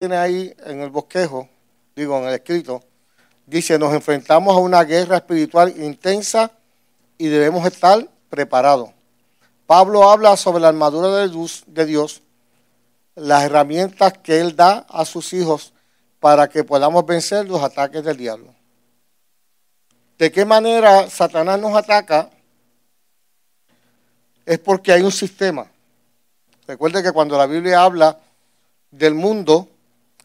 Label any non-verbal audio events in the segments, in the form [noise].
tiene ahí en el bosquejo, digo en el escrito, dice, nos enfrentamos a una guerra espiritual intensa y debemos estar preparados. Pablo habla sobre la armadura de Dios, de Dios, las herramientas que él da a sus hijos para que podamos vencer los ataques del diablo. ¿De qué manera Satanás nos ataca? Es porque hay un sistema. Recuerde que cuando la Biblia habla del mundo,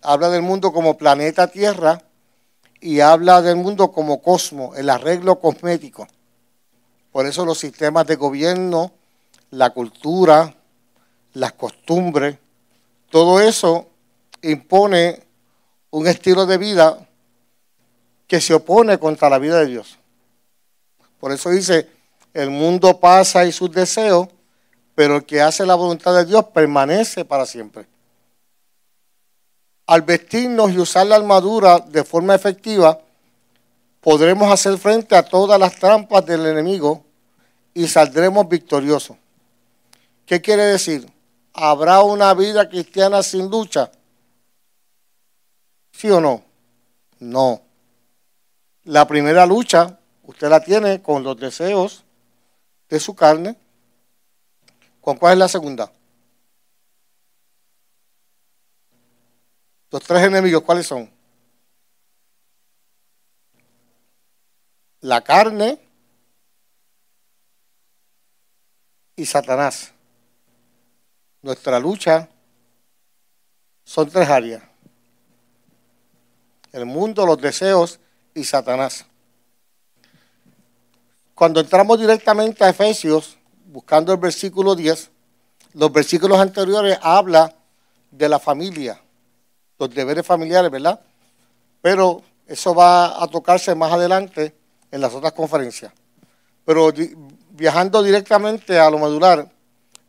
habla del mundo como planeta Tierra y habla del mundo como cosmos, el arreglo cosmético. Por eso los sistemas de gobierno, la cultura, las costumbres, todo eso impone un estilo de vida que se opone contra la vida de Dios. Por eso dice, el mundo pasa y sus deseos, pero el que hace la voluntad de Dios permanece para siempre. Al vestirnos y usar la armadura de forma efectiva, podremos hacer frente a todas las trampas del enemigo y saldremos victoriosos. ¿Qué quiere decir? ¿Habrá una vida cristiana sin lucha? ¿Sí o no? No. La primera lucha usted la tiene con los deseos de su carne. ¿Con cuál es la segunda? Los tres enemigos, ¿cuáles son? La carne y Satanás. Nuestra lucha son tres áreas. El mundo, los deseos y Satanás. Cuando entramos directamente a Efesios, buscando el versículo 10, los versículos anteriores habla de la familia, los deberes familiares, ¿verdad? Pero eso va a tocarse más adelante en las otras conferencias. Pero viajando directamente a lo medular,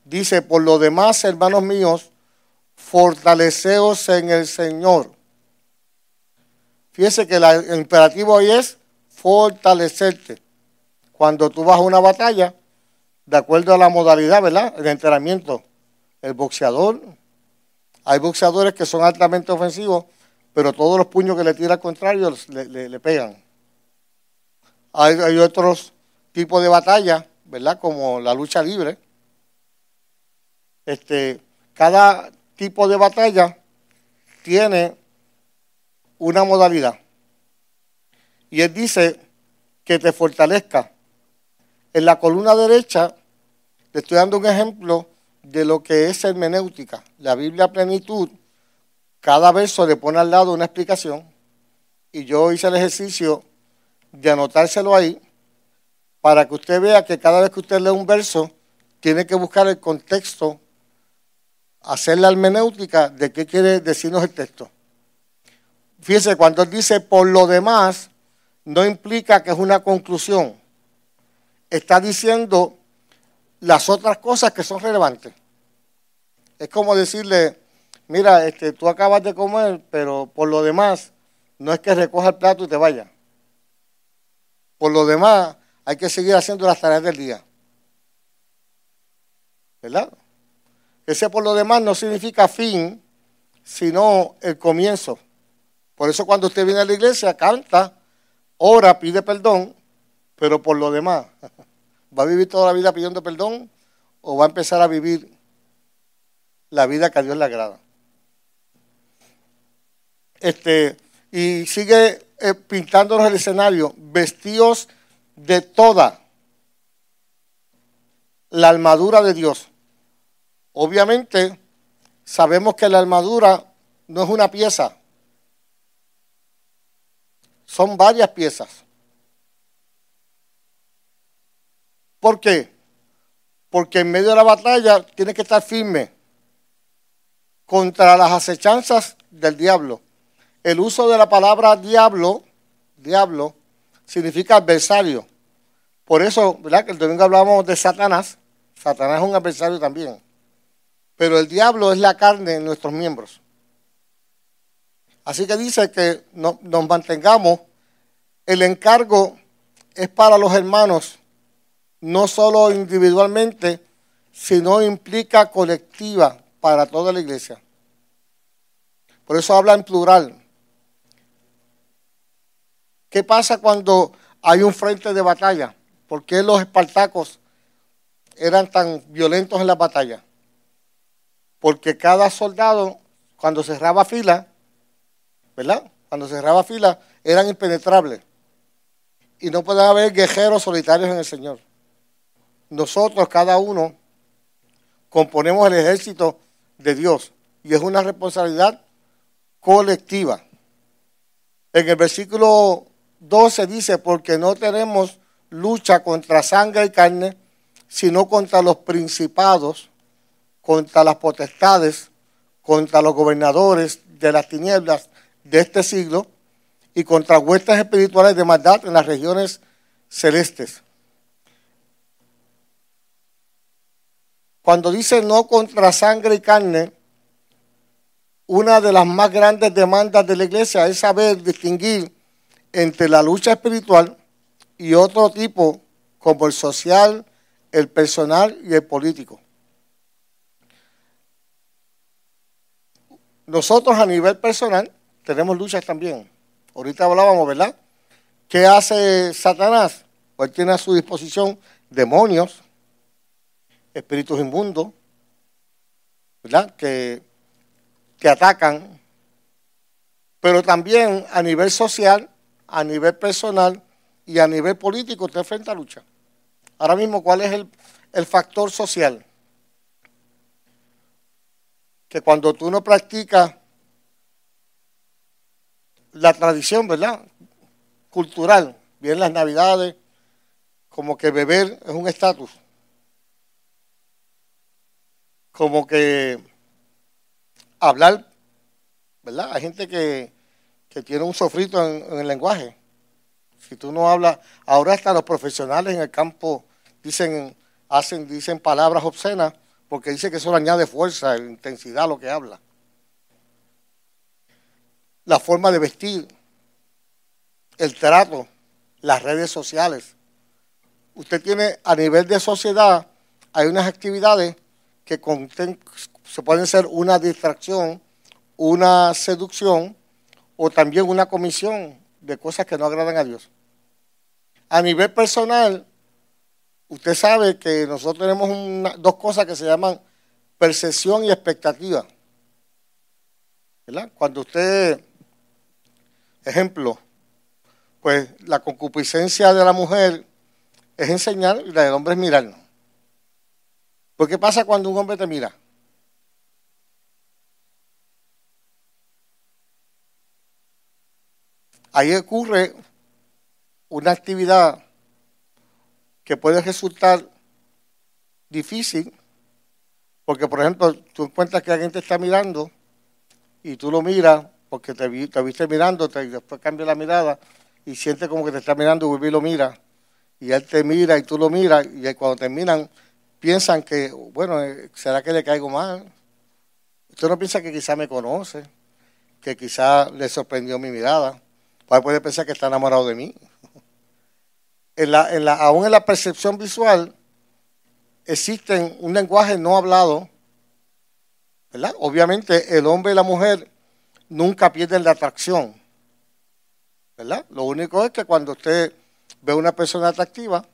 dice, por lo demás, hermanos míos, fortaleceos en el Señor. Fíjese que el imperativo hoy es fortalecerte. Cuando tú vas a una batalla, de acuerdo a la modalidad, ¿verdad? El entrenamiento, el boxeador. Hay boxeadores que son altamente ofensivos, pero todos los puños que le tira al contrario le, pegan. Hay, otros tipos de batalla ¿verdad? Como la lucha libre. Este, cada tipo de batalla tiene una modalidad. Y él dice que te fortalezca. En la columna derecha le estoy dando un ejemplo de lo que es hermenéutica. La Biblia plenitud, cada verso le pone al lado una explicación. Y yo hice el ejercicio de anotárselo ahí para que usted vea que cada vez que usted lee un verso, tiene que buscar el contexto, hacer la hermenéutica de qué quiere decirnos el texto. Fíjese, cuando él dice por lo demás, no implica que es una conclusión. Está diciendo las otras cosas que son relevantes. Es como decirle, mira, este, tú acabas de comer, pero por lo demás, no es que recoja el plato y te vaya. Por lo demás, hay que seguir haciendo las tareas del día. ¿Verdad? Ese por lo demás no significa fin, sino el comienzo. Por eso cuando usted viene a la iglesia, canta, ora, pide perdón, pero por lo demás, [laughs] ¿va a vivir toda la vida pidiendo perdón o va a empezar a vivir la vida que a Dios le agrada? Este, y sigue eh, pintándonos el escenario, vestidos de toda la armadura de Dios. Obviamente, sabemos que la armadura no es una pieza, son varias piezas. ¿Por qué? Porque en medio de la batalla tiene que estar firme contra las acechanzas del diablo. El uso de la palabra diablo, diablo, significa adversario. Por eso, ¿verdad? Que el domingo hablábamos de Satanás. Satanás es un adversario también. Pero el diablo es la carne en nuestros miembros. Así que dice que nos mantengamos. El encargo es para los hermanos, no solo individualmente, sino implica colectiva para toda la iglesia. Por eso habla en plural. ¿Qué pasa cuando hay un frente de batalla? ¿Por qué los espartacos eran tan violentos en la batalla? Porque cada soldado, cuando cerraba fila, ¿verdad? Cuando cerraba fila, eran impenetrables. Y no puede haber guerreros solitarios en el Señor. Nosotros, cada uno, componemos el ejército de Dios. Y es una responsabilidad colectiva. En el versículo 12 dice, porque no tenemos lucha contra sangre y carne, sino contra los principados, contra las potestades, contra los gobernadores de las tinieblas de este siglo y contra huestes espirituales de maldad en las regiones celestes. Cuando dice no contra sangre y carne, una de las más grandes demandas de la iglesia es saber distinguir entre la lucha espiritual y otro tipo como el social, el personal y el político. Nosotros a nivel personal tenemos luchas también. Ahorita hablábamos, ¿verdad? ¿Qué hace Satanás? Pues tiene a su disposición demonios, espíritus inmundos, ¿verdad? Que, que atacan, pero también a nivel social, a nivel personal y a nivel político usted enfrenta lucha. Ahora mismo, ¿cuál es el, el factor social? Que cuando tú no practicas la tradición, ¿verdad? Cultural, bien las navidades, como que beber es un estatus como que hablar, ¿verdad? Hay gente que, tiene un sofrito en, el lenguaje. Si tú no hablas, ahora hasta los profesionales en el campo dicen, hacen, dicen palabras obscenas porque dice que eso le añade fuerza, intensidad a lo que habla. La forma de vestir, el trato, las redes sociales. Usted tiene a nivel de sociedad, hay unas actividades que se pueden ser una distracción, una seducción o también una comisión de cosas que no agradan a Dios. A nivel personal, usted sabe que nosotros tenemos dos cosas que se llaman percepción y expectativa. ¿Verdad? Cuando usted, ejemplo, pues la concupiscencia de la mujer es enseñar y la del hombre es mirarnos. ¿Por qué pasa cuando un hombre te mira? Ahí ocurre una actividad que puede resultar difícil, porque por ejemplo, tú encuentras que alguien te está mirando y tú lo miras porque te, viste mirando, y después cambia la mirada y siente como que te está mirando y lo mira, y él te mira y tú lo miras, y cuando terminan piensan que, bueno, eh, ¿será que le caigo mal? Usted no piensa que quizá me conoce, que quizá le sorprendió mi mirada. Puede pensar que está enamorado de mí. [laughs] En la, en la, aún en la percepción visual existen un lenguaje no hablado, ¿verdad? Obviamente el hombre y la mujer nunca pierden la atracción, ¿verdad? Lo único es que cuando usted ve a una persona atractiva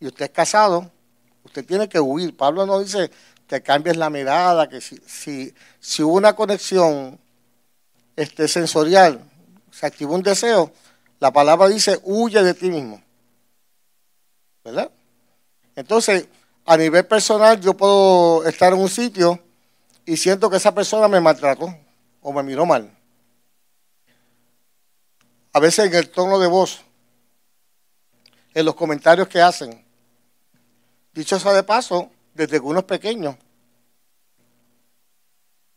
y usted es casado, Usted tiene que huir. Pablo no dice que cambies la mirada, que si, si, hubo una conexión este, sensorial, se activó un deseo, la palabra dice huye de ti mismo. ¿Verdad? Entonces, a nivel personal, yo puedo estar en un sitio y siento que esa persona me maltrató o me miró mal. A veces en el tono de voz, en los comentarios que hacen, Dicho sea de paso, desde que uno es pequeño,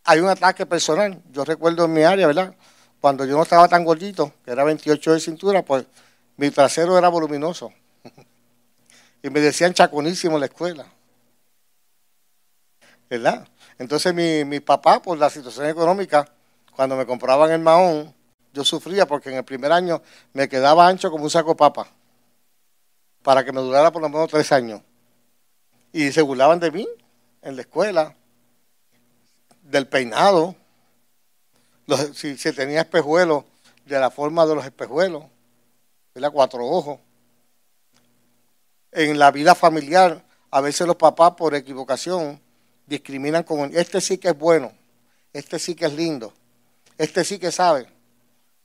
hay un ataque personal. Yo recuerdo en mi área, ¿verdad? Cuando yo no estaba tan gordito, que era 28 de cintura, pues mi trasero era voluminoso. [laughs] y me decían chaconísimo en la escuela. ¿Verdad? Entonces mi, mi papá, por la situación económica, cuando me compraban el mahón, yo sufría porque en el primer año me quedaba ancho como un saco de papa, para que me durara por lo menos tres años. Y se burlaban de mí en la escuela, del peinado. si se tenía espejuelos, de la forma de los espejuelos, ¿verdad? Cuatro ojos. En la vida familiar, a veces los papás por equivocación discriminan con este sí que es bueno, este sí que es lindo, este sí que sabe,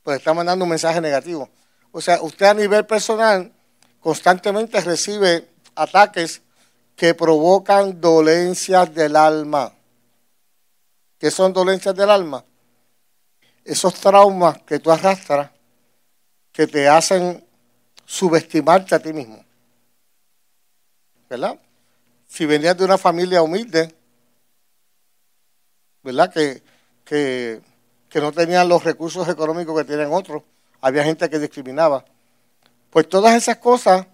pues está mandando un mensaje negativo. O sea, usted a nivel personal constantemente recibe ataques que provocan dolencias del alma. ¿Qué son dolencias del alma? Esos traumas que tú arrastras que te hacen subestimarte a ti mismo. ¿Verdad? Si venías de una familia humilde, ¿verdad? Que, que, que no tenían los recursos económicos que tienen otros, había gente que discriminaba. Pues todas esas cosas,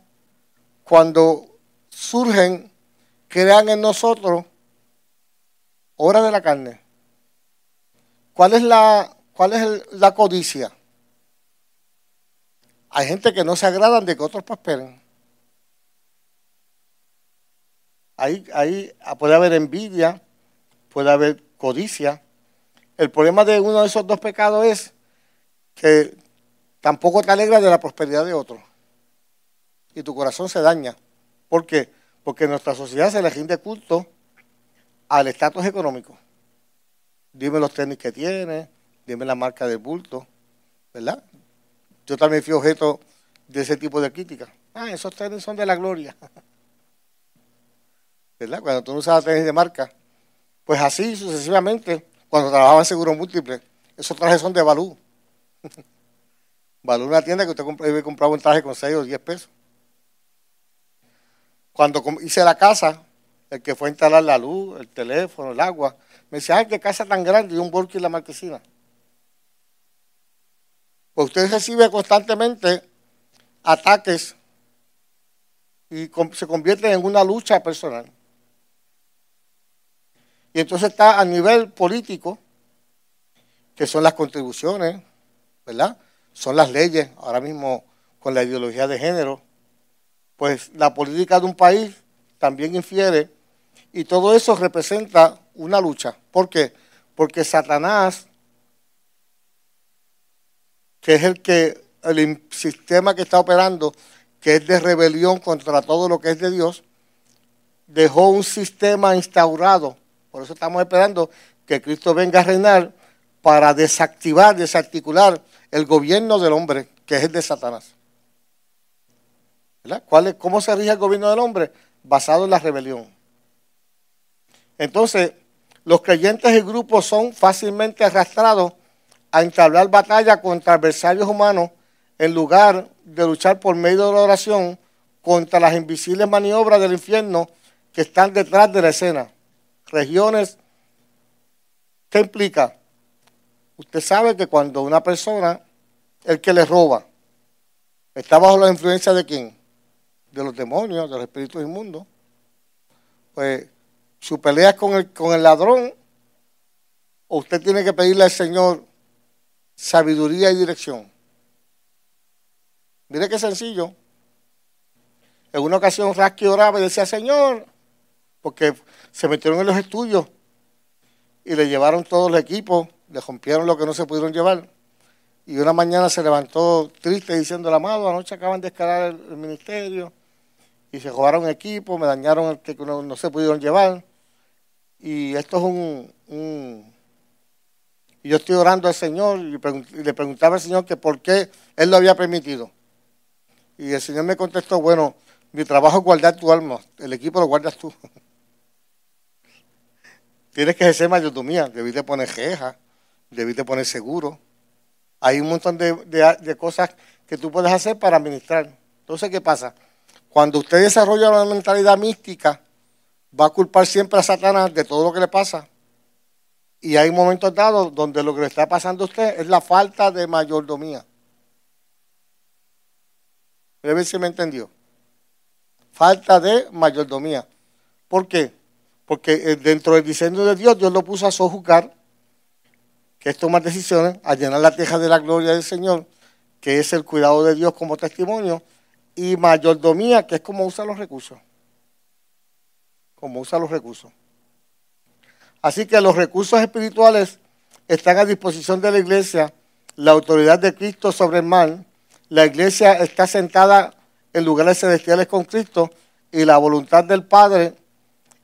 cuando surgen, crean en nosotros obra de la carne. ¿Cuál es la, cuál es la codicia? Hay gente que no se agradan de que otros prosperen. Ahí, ahí puede haber envidia, puede haber codicia. El problema de uno de esos dos pecados es que tampoco te alegra de la prosperidad de otro. Y tu corazón se daña. ¿Por qué? Porque nuestra sociedad se le rinde culto al estatus económico. Dime los tenis que tiene, dime la marca del bulto, ¿verdad? Yo también fui objeto de ese tipo de crítica. Ah, esos tenis son de la gloria. [laughs] ¿Verdad? Cuando tú no usabas tenis de marca. Pues así sucesivamente, cuando trabajaba en seguro múltiple, esos trajes son de Balú. [laughs] Balú una tienda que usted comprar un traje con 6 o 10 pesos. Cuando hice la casa, el que fue a instalar la luz, el teléfono, el agua, me decía, ay, qué casa tan grande y un bolso en la marquesina. Pues usted recibe constantemente ataques y se convierte en una lucha personal. Y entonces está a nivel político, que son las contribuciones, ¿verdad? Son las leyes, ahora mismo con la ideología de género, pues la política de un país también infiere y todo eso representa una lucha. ¿Por qué? Porque Satanás, que es el que el sistema que está operando, que es de rebelión contra todo lo que es de Dios, dejó un sistema instaurado. Por eso estamos esperando que Cristo venga a reinar para desactivar, desarticular el gobierno del hombre, que es el de Satanás. ¿Cuál ¿Cómo se rige el gobierno del hombre? Basado en la rebelión. Entonces, los creyentes y grupos son fácilmente arrastrados a entablar batalla contra adversarios humanos en lugar de luchar por medio de la oración contra las invisibles maniobras del infierno que están detrás de la escena. Regiones, ¿qué implica? Usted sabe que cuando una persona, el que le roba, está bajo la influencia de quién? De los demonios, de los espíritus inmundos, pues su pelea es con el, con el ladrón, o usted tiene que pedirle al Señor sabiduría y dirección. Mire qué sencillo. En una ocasión Rasky oraba y decía, Señor, porque se metieron en los estudios y le llevaron todo el equipo, le rompieron lo que no se pudieron llevar. Y una mañana se levantó triste diciendo, el amado, anoche acaban de escalar el ministerio y se robaron equipo, me dañaron el que no, se pudieron llevar. Y esto es un, Y yo estoy orando al Señor y, le preguntaba al Señor que por qué Él lo había permitido. Y el Señor me contestó, bueno, mi trabajo es guardar tu alma, el equipo lo guardas tú. [laughs] Tienes que ejercer mayordomía, debiste poner jeja, debiste poner seguro. Hay un montón de, de cosas que tú puedes hacer para administrar. Entonces, ¿qué pasa? Cuando usted desarrolla una mentalidad mística, va a culpar siempre a Satanás de todo lo que le pasa. Y hay momentos dados donde lo que le está pasando a usted es la falta de mayordomía. Debe ver si me entendió. Falta de mayordomía. ¿Por qué? Porque eh, dentro del diseño de Dios, Dios lo puso a sojuzgar, que es tomar decisiones, a llenar la teja de la gloria del Señor, que es el cuidado de Dios como testimonio, y mayordomía, que es como usa los recursos. Como usa los recursos. Así que los recursos espirituales están a disposición de la iglesia la autoridad de Cristo sobre el mal. La iglesia está sentada en lugares celestiales con Cristo y la voluntad del Padre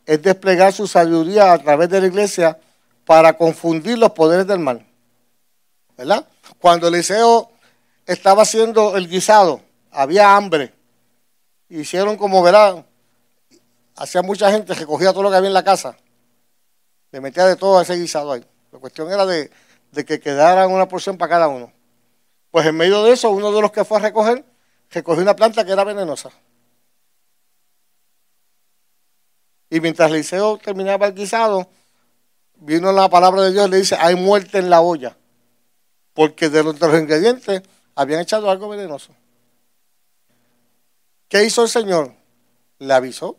es desplegar su sabiduría a través de la iglesia para confundir los poderes del mal. ¿Verdad? Cuando Eliseo estaba haciendo el guisado, había hambre. Hicieron como verán, hacía mucha gente que cogía todo lo que había en la casa, le metía de todo a ese guisado ahí. La cuestión era de, de que quedara una porción para cada uno. Pues en medio de eso, uno de los que fue a recoger, recogió una planta que era venenosa. Y mientras Eliseo terminaba el guisado, vino la palabra de Dios y le dice, hay muerte en la olla. Porque de los, ingredientes habían echado algo venenoso. ¿Qué hizo el Señor? Le avisó.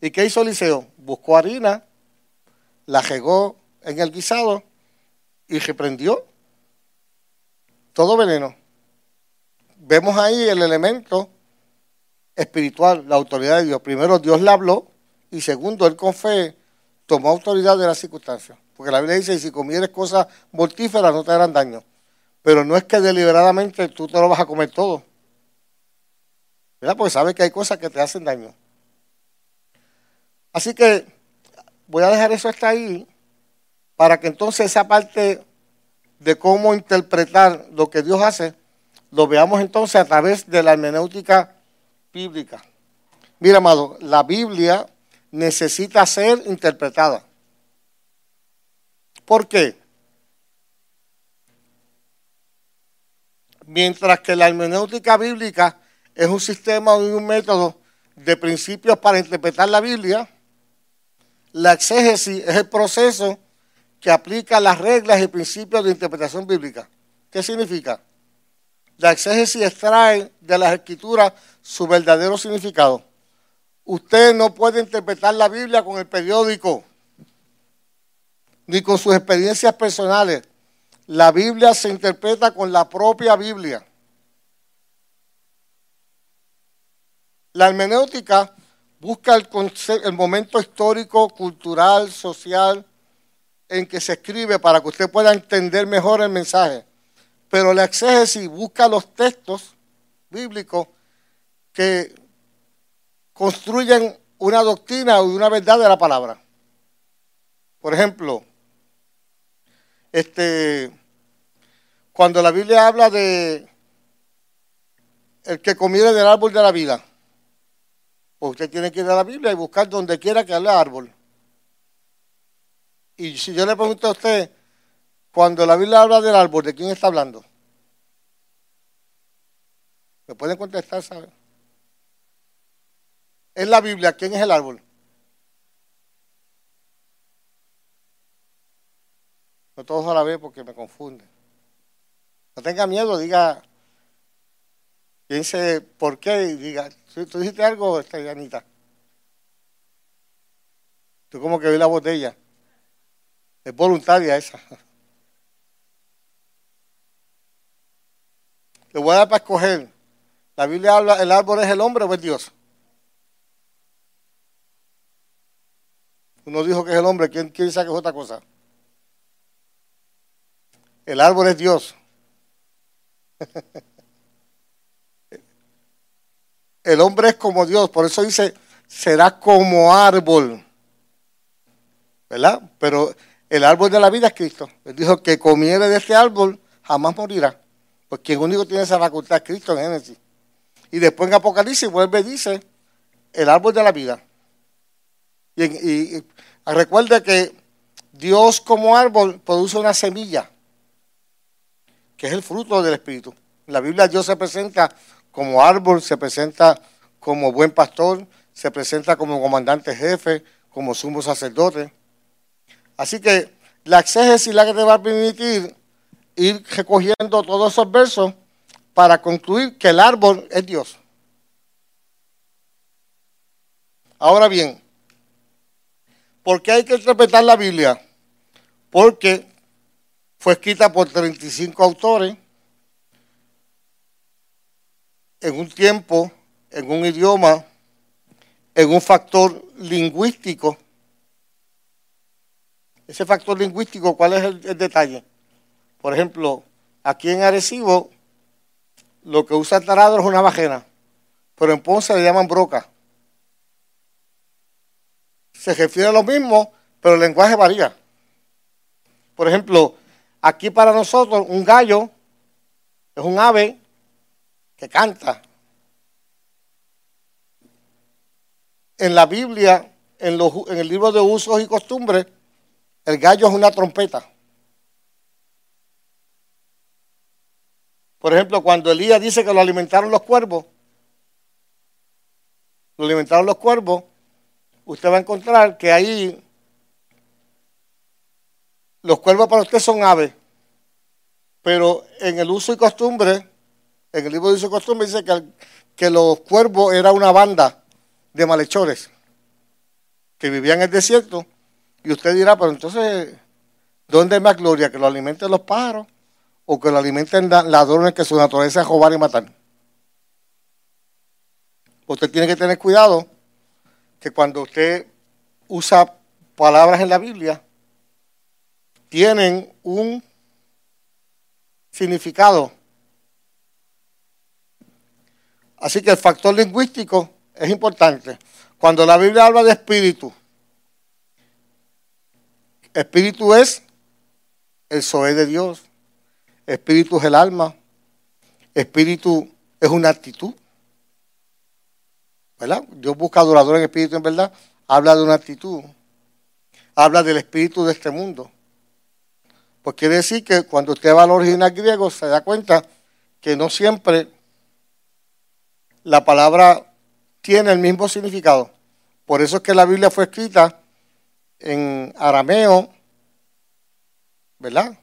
¿Y qué hizo Eliseo? Buscó harina, la regó en el guisado y reprendió todo veneno. Vemos ahí el elemento espiritual, la autoridad de Dios. Primero, Dios le habló y segundo, él con fe tomó autoridad de las circunstancias. Porque la Biblia dice, si comieres cosas mortíferas no te harán daño. Pero no es que deliberadamente tú te lo vas a comer todo. ¿Verdad? Porque sabes que hay cosas que te hacen daño. Así que voy a dejar eso hasta ahí para que entonces esa parte de cómo interpretar lo que Dios hace, lo veamos entonces a través de la hermenéutica bíblica. Mira, amado, la Biblia necesita ser interpretada. ¿Por qué? Mientras que la hermenéutica bíblica es un sistema y un método de principios para interpretar la Biblia, la exégesis es el proceso que aplica las reglas y principios de interpretación bíblica. ¿Qué significa? La exégesis extrae de las escrituras su verdadero significado. Usted no puede interpretar la Biblia con el periódico ni con sus experiencias personales. La Biblia se interpreta con la propia Biblia. La hermenéutica busca el, momento histórico, cultural, social, en que se escribe para que usted pueda entender mejor el mensaje. Pero la exégesis busca los textos bíblicos que construyen una doctrina o una verdad de la palabra. Por ejemplo, este, cuando la Biblia habla de el que comiera del árbol de la vida, pues usted tiene que ir a la Biblia y buscar donde quiera que hable árbol. Y si yo le pregunto a usted, cuando la Biblia habla del árbol, ¿de quién está hablando? ¿Me pueden contestar, sabe? En la Biblia, ¿quién es el árbol? No todos a la vez porque me confunden. No tenga miedo, diga, piense por qué y diga, ¿tú dijiste algo, Anita? Tú como que vi la botella. Es voluntaria esa. [laughs] Le voy a dar para escoger. La Biblia habla, el árbol es el hombre o es Dios. Uno dijo que es el hombre, ¿quién, quién sabe que es otra cosa? El árbol es Dios. [laughs] El hombre es como Dios, por eso dice, será como árbol. ¿Verdad? Pero el árbol de la vida es Cristo. Él dijo que comiere de este árbol jamás morirá. Porque el único tiene esa facultad es Cristo en Génesis. Y después en Apocalipsis vuelve y dice el árbol de la vida. Y, recuerde que Dios como árbol produce una semilla, que es el fruto del Espíritu. En la Biblia Dios se presenta como árbol, se presenta como buen pastor, se presenta como comandante jefe, como sumo sacerdote. Así que la exégesis la que te va a permitir ir recogiendo todos esos versos para concluir que el árbol es Dios. Ahora bien, ¿por qué hay que interpretar la Biblia? Porque fue escrita por 35 autores en un tiempo, en un idioma, en un factor lingüístico ese factor lingüístico, ¿cuál es el, detalle? Por ejemplo, aquí en Arecibo, lo que usa el taradro es una bajena, pero en Ponce le llaman broca. Se refiere a lo mismo, pero el lenguaje varía. Por ejemplo, aquí para nosotros un gallo es un ave que canta. En la Biblia, en, el libro de usos y costumbres, el gallo es una trompeta. Por ejemplo, cuando Elías dice que lo alimentaron los cuervos, lo alimentaron los cuervos, usted va a encontrar que ahí los cuervos para usted son aves, pero en el uso y costumbre, en el libro de y costumbre dice que, los cuervos era una banda de malhechores que vivían en el desierto y usted dirá, pero entonces, ¿dónde es más gloria? ¿Que lo alimenten los pájaros o que lo alimenten ladrones que su naturaleza es robar y matar? Usted tiene que tener cuidado que cuando usted usa palabras en la Biblia, tienen un significado. Así que el factor lingüístico es importante. Cuando la Biblia habla de espíritu, Espíritu es el soe de Dios. Espíritu es el alma. Espíritu es una actitud. ¿Verdad? Dios busca adorador en espíritu, en verdad. Habla de una actitud. Habla del espíritu de este mundo. Pues quiere decir que cuando usted va al original griego se da cuenta que no siempre la palabra tiene el mismo significado. Por eso es que la Biblia fue escrita en arameo, ¿verdad?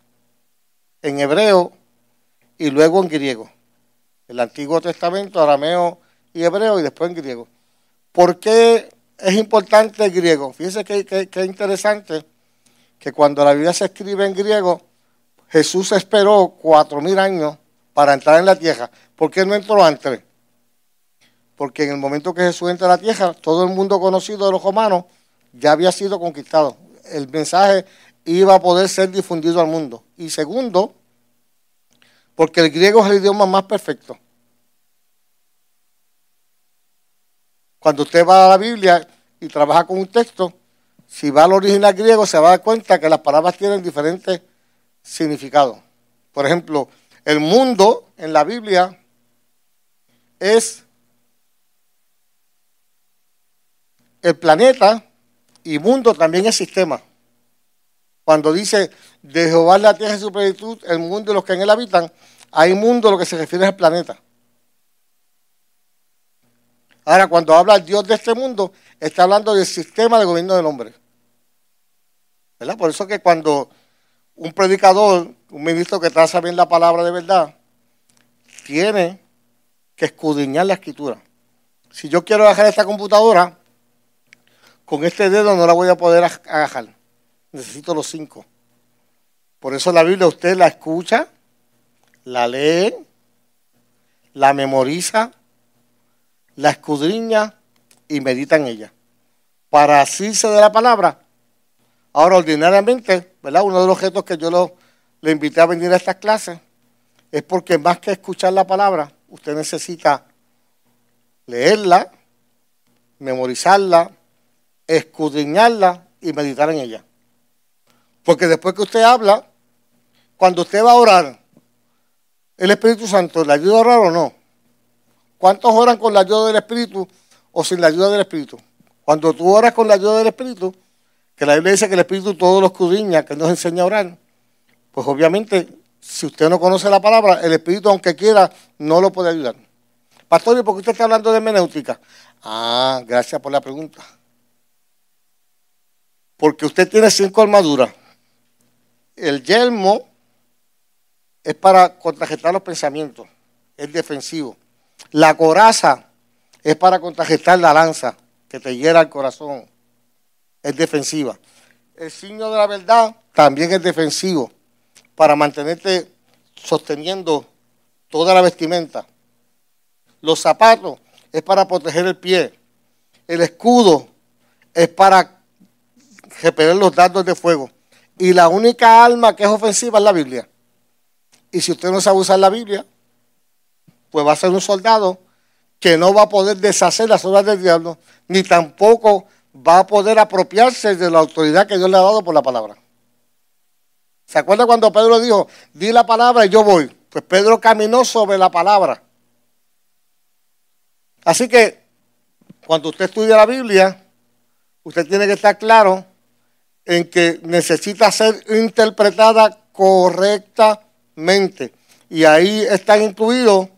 En hebreo y luego en griego. El Antiguo Testamento, arameo y hebreo y después en griego. ¿Por qué es importante el griego? Fíjense que, que, interesante que cuando la Biblia se escribe en griego, Jesús esperó cuatro mil años para entrar en la tierra. ¿Por qué no entró antes? Porque en el momento que Jesús entra a la tierra, todo el mundo conocido de los romanos ya había sido conquistado. El mensaje iba a poder ser difundido al mundo. Y segundo, porque el griego es el idioma más perfecto. Cuando usted va a la Biblia y trabaja con un texto, si va al original griego se va a dar cuenta que las palabras tienen diferentes significados. Por ejemplo, el mundo en la Biblia es el planeta y mundo también es sistema. Cuando dice de Jehová la tierra y su plenitud, el mundo y los que en él habitan, hay mundo lo que se refiere al planeta. Ahora, cuando habla Dios de este mundo, está hablando del sistema de gobierno del hombre. ¿Verdad? Por eso que cuando un predicador, un ministro que traza bien la palabra de verdad, tiene que escudriñar la escritura. Si yo quiero bajar esta computadora, con este dedo no la voy a poder agajar. Necesito los cinco. Por eso la Biblia usted la escucha, la lee, la memoriza, la escudriña y medita en ella. Para asirse de la palabra. Ahora, ordinariamente, ¿verdad? Uno de los objetos que yo le invité a venir a estas clases es porque más que escuchar la palabra, usted necesita leerla, memorizarla, escudriñarla y meditar en ella. Porque después que usted habla, cuando usted va a orar, el Espíritu Santo le ayuda a orar o no. ¿Cuántos oran con la ayuda del Espíritu o sin la ayuda del Espíritu? Cuando tú oras con la ayuda del Espíritu, que la Biblia dice que el Espíritu todo lo escudriña, que nos enseña a orar, pues obviamente, si usted no conoce la palabra, el Espíritu, aunque quiera, no lo puede ayudar. Pastor, ¿y por qué usted está hablando de hermenéutica? Ah, gracias por la pregunta. Porque usted tiene cinco armaduras. El yelmo es para contragestar los pensamientos, es defensivo. La coraza es para contragestar la lanza que te hiera el corazón, es defensiva. El signo de la verdad también es defensivo, para mantenerte sosteniendo toda la vestimenta. Los zapatos es para proteger el pie. El escudo es para repeler los dardos de fuego. Y la única alma que es ofensiva es la Biblia. Y si usted no sabe usar la Biblia, pues va a ser un soldado que no va a poder deshacer las obras del diablo, ni tampoco va a poder apropiarse de la autoridad que Dios le ha dado por la palabra. ¿Se acuerda cuando Pedro dijo, di la palabra y yo voy? Pues Pedro caminó sobre la palabra. Así que cuando usted estudia la Biblia, usted tiene que estar claro en que necesita ser interpretada correctamente. Y ahí están incluidos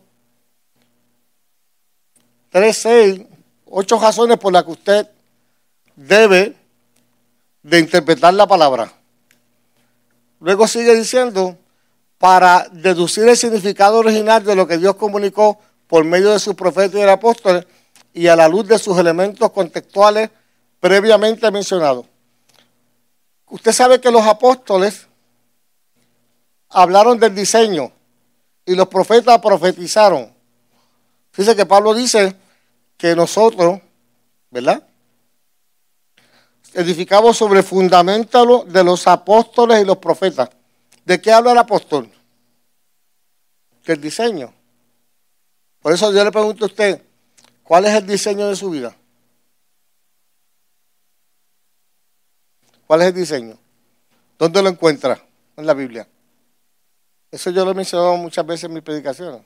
tres, seis, ocho razones por las que usted debe de interpretar la palabra. Luego sigue diciendo, para deducir el significado original de lo que Dios comunicó por medio de sus profetas y apóstoles y a la luz de sus elementos contextuales previamente mencionados. Usted sabe que los apóstoles hablaron del diseño y los profetas profetizaron. Fíjese que Pablo dice que nosotros, ¿verdad? Edificamos sobre el fundamento de los apóstoles y los profetas. ¿De qué habla el apóstol? Del diseño. Por eso yo le pregunto a usted, ¿cuál es el diseño de su vida? ¿Cuál es el diseño? ¿Dónde lo encuentra? En la Biblia. Eso yo lo he mencionado muchas veces en mis predicaciones.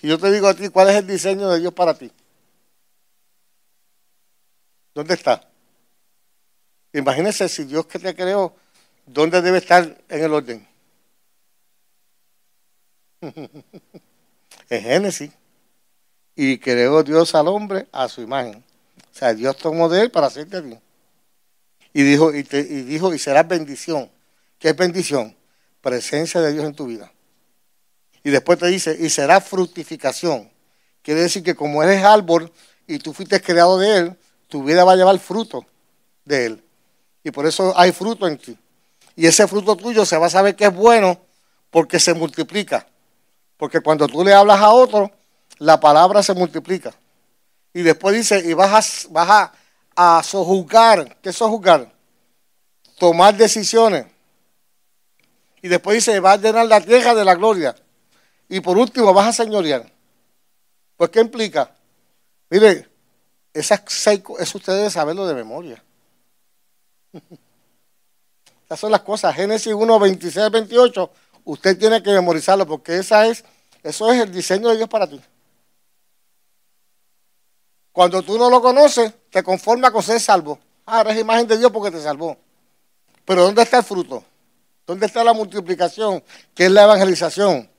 Si yo te digo a ti, ¿cuál es el diseño de Dios para ti? ¿Dónde está? Imagínese si Dios que te creó, ¿dónde debe estar en el orden? [laughs] en Génesis. Y creó Dios al hombre a su imagen. O sea, Dios tomó de él para hacerte a ti. Y dijo, y, te, y dijo, y será bendición. ¿Qué es bendición? Presencia de Dios en tu vida. Y después te dice, y será fructificación. Quiere decir que como eres árbol y tú fuiste creado de él, tu vida va a llevar fruto de Él. Y por eso hay fruto en ti. Y ese fruto tuyo se va a saber que es bueno porque se multiplica. Porque cuando tú le hablas a otro, la palabra se multiplica. Y después dice, y vas a, vas a, sojuzgar. ¿Qué es sojuzgar? Tomar decisiones. Y después dice, vas a llenar la tierra de la gloria. Y por último, vas a señorear. Pues, ¿qué implica? Mire, esas seis, eso ustedes deben saberlo de memoria. [laughs] Esas son las cosas. Génesis 1, 26, 28. Usted tiene que memorizarlo porque esa es, eso es el diseño de Dios para ti. Cuando tú no lo conoces, te conformas con ser salvo. Ah, eres imagen de Dios porque te salvó. Pero ¿dónde está el fruto? ¿Dónde está la multiplicación? Que es la evangelización.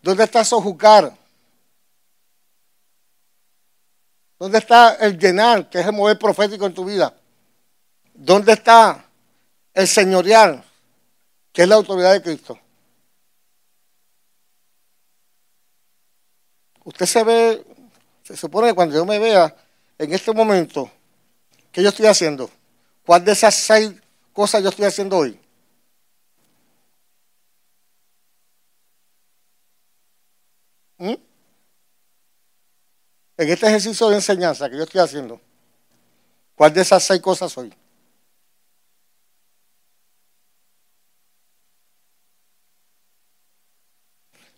¿Dónde está sojuzgar? ¿Dónde está el llenar, que es el mover profético en tu vida? ¿Dónde está el señorial, que es la autoridad de Cristo? Usted se ve, se supone que cuando yo me vea en este momento, ¿qué yo estoy haciendo? ¿Cuál de esas seis cosas yo estoy haciendo hoy? ¿Mm? en este ejercicio de enseñanza que yo estoy haciendo, ¿cuál de esas seis cosas soy?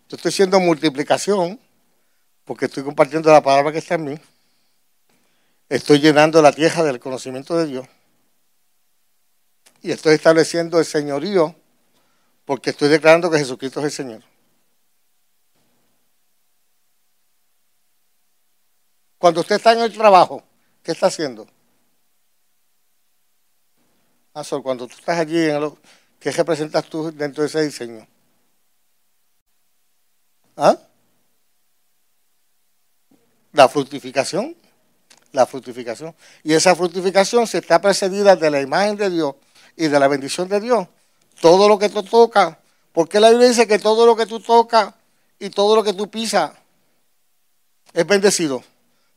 Yo estoy haciendo multiplicación porque estoy compartiendo la palabra que está en mí. Estoy llenando la tierra del conocimiento de Dios. Y estoy estableciendo el señorío porque estoy declarando que Jesucristo es el Señor. Cuando usted está en el trabajo, ¿qué está haciendo? Ah, cuando tú estás allí, en ¿qué representas tú dentro de ese diseño? ¿Ah? La fructificación. La fructificación. Y esa fructificación, se está precedida de la imagen de Dios y de la bendición de Dios, todo lo que tú tocas, porque la Biblia dice que todo lo que tú tocas y todo lo que tú pisas es bendecido.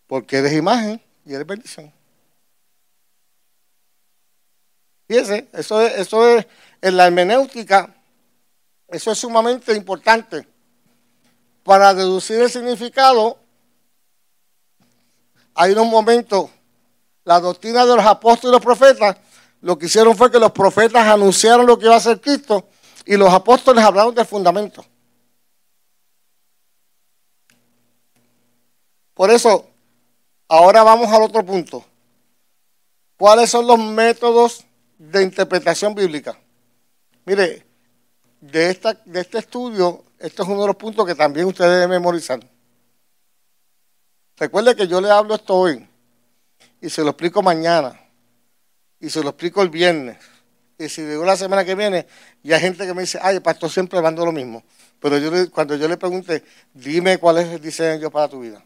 Porque eres imagen y eres bendición. Fíjense, eso es, eso es en la hermenéutica, eso es sumamente importante. Para deducir el significado, hay unos momentos, la doctrina de los apóstoles y los profetas lo que hicieron fue que los profetas anunciaron lo que iba a ser Cristo y los apóstoles hablaron del fundamento. Por eso, ahora vamos al otro punto. ¿Cuáles son los métodos de interpretación bíblica? Mire, de, esta, de este estudio, este es uno de los puntos que también usted debe memorizar. Recuerde que yo le hablo esto hoy y se lo explico mañana y se lo explico el viernes. Y si digo la semana que viene, y hay gente que me dice, ay, el pastor siempre hablando lo mismo. Pero yo cuando yo le pregunte, dime cuál es el diseño para tu vida.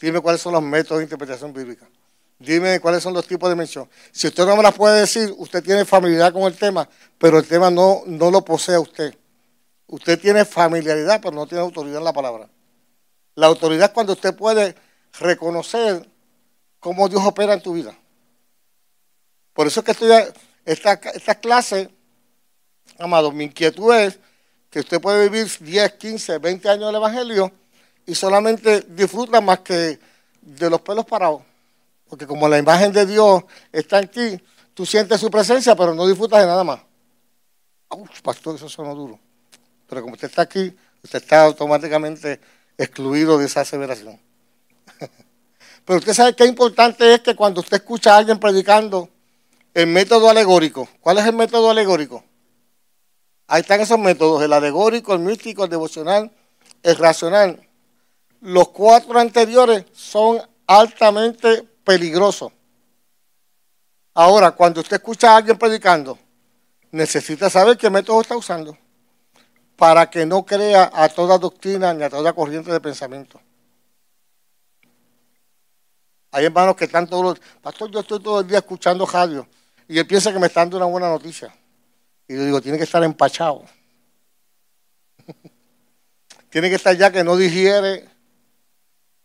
Dime cuáles son los métodos de interpretación bíblica. Dime cuáles son los tipos de mención. Si usted no me las puede decir, usted tiene familiaridad con el tema, pero el tema no, no lo posee usted. Usted tiene familiaridad, pero no tiene autoridad en la palabra. La autoridad cuando usted puede reconocer cómo Dios opera en tu vida. Por eso es que estoy, esta, esta clase, amado, mi inquietud es que usted puede vivir 10, 15, 20 años del Evangelio y solamente disfruta más que de los pelos parados. Porque como la imagen de Dios está en ti, tú sientes su presencia, pero no disfrutas de nada más. Uf, pastor, eso suena duro. Pero como usted está aquí, usted está automáticamente excluido de esa aseveración. [laughs] pero usted sabe qué importante es que cuando usted escucha a alguien predicando el método alegórico. ¿Cuál es el método alegórico? Ahí están esos métodos, el alegórico, el místico, el devocional, el racional. Los cuatro anteriores son altamente peligrosos. Ahora, cuando usted escucha a alguien predicando, necesita saber qué método está usando para que no crea a toda doctrina ni a toda corriente de pensamiento. Hay hermanos que están todos los... Pastor, yo estoy todo el día escuchando radio y él piensa que me está dando una buena noticia. Y yo digo, tiene que estar empachado. [laughs] tiene que estar ya que no digiere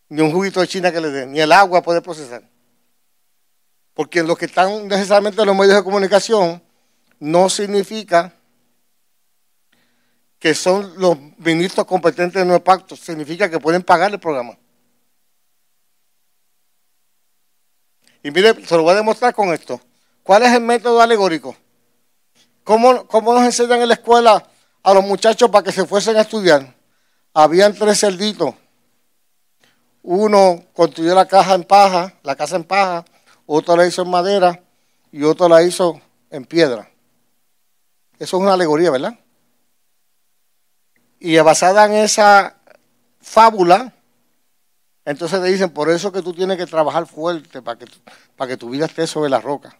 ni un juguito de China que le dé, ni el agua puede procesar. Porque los que están necesariamente en los medios de comunicación no significa que son los ministros competentes de nuevo pacto, significa que pueden pagar el programa. Y mire, se lo voy a demostrar con esto. ¿Cuál es el método alegórico? ¿Cómo, ¿Cómo, nos enseñan en la escuela a los muchachos para que se fuesen a estudiar? Habían tres cerditos uno construyó la caja en paja, la casa en paja, otro la hizo en madera y otro la hizo en piedra. Eso es una alegoría, ¿verdad? Y basada en esa fábula, entonces te dicen, por eso que tú tienes que trabajar fuerte para que, para que tu vida esté sobre la roca.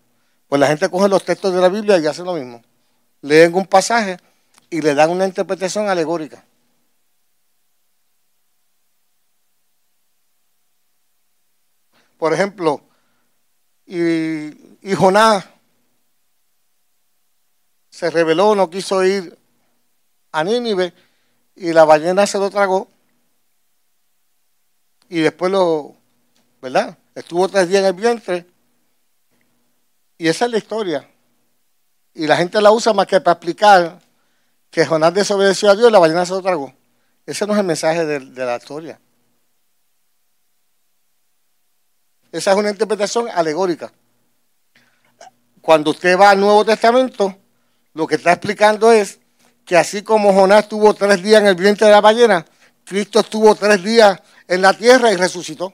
Pues la gente coge los textos de la Biblia y hace lo mismo. Leen un pasaje y le dan una interpretación alegórica. Por ejemplo, y, Jonás se rebeló, no quiso ir a Nínive y la ballena se lo tragó y después lo, ¿verdad? Estuvo tres días en el vientre y esa es la historia. Y la gente la usa más que para explicar que Jonás desobedeció a Dios y la ballena se lo tragó. Ese no es el mensaje de la historia. Esa es una interpretación alegórica. Cuando usted va al Nuevo Testamento, lo que está explicando es que así como Jonás estuvo tres días en el vientre de la ballena, Cristo estuvo tres días en la tierra y resucitó.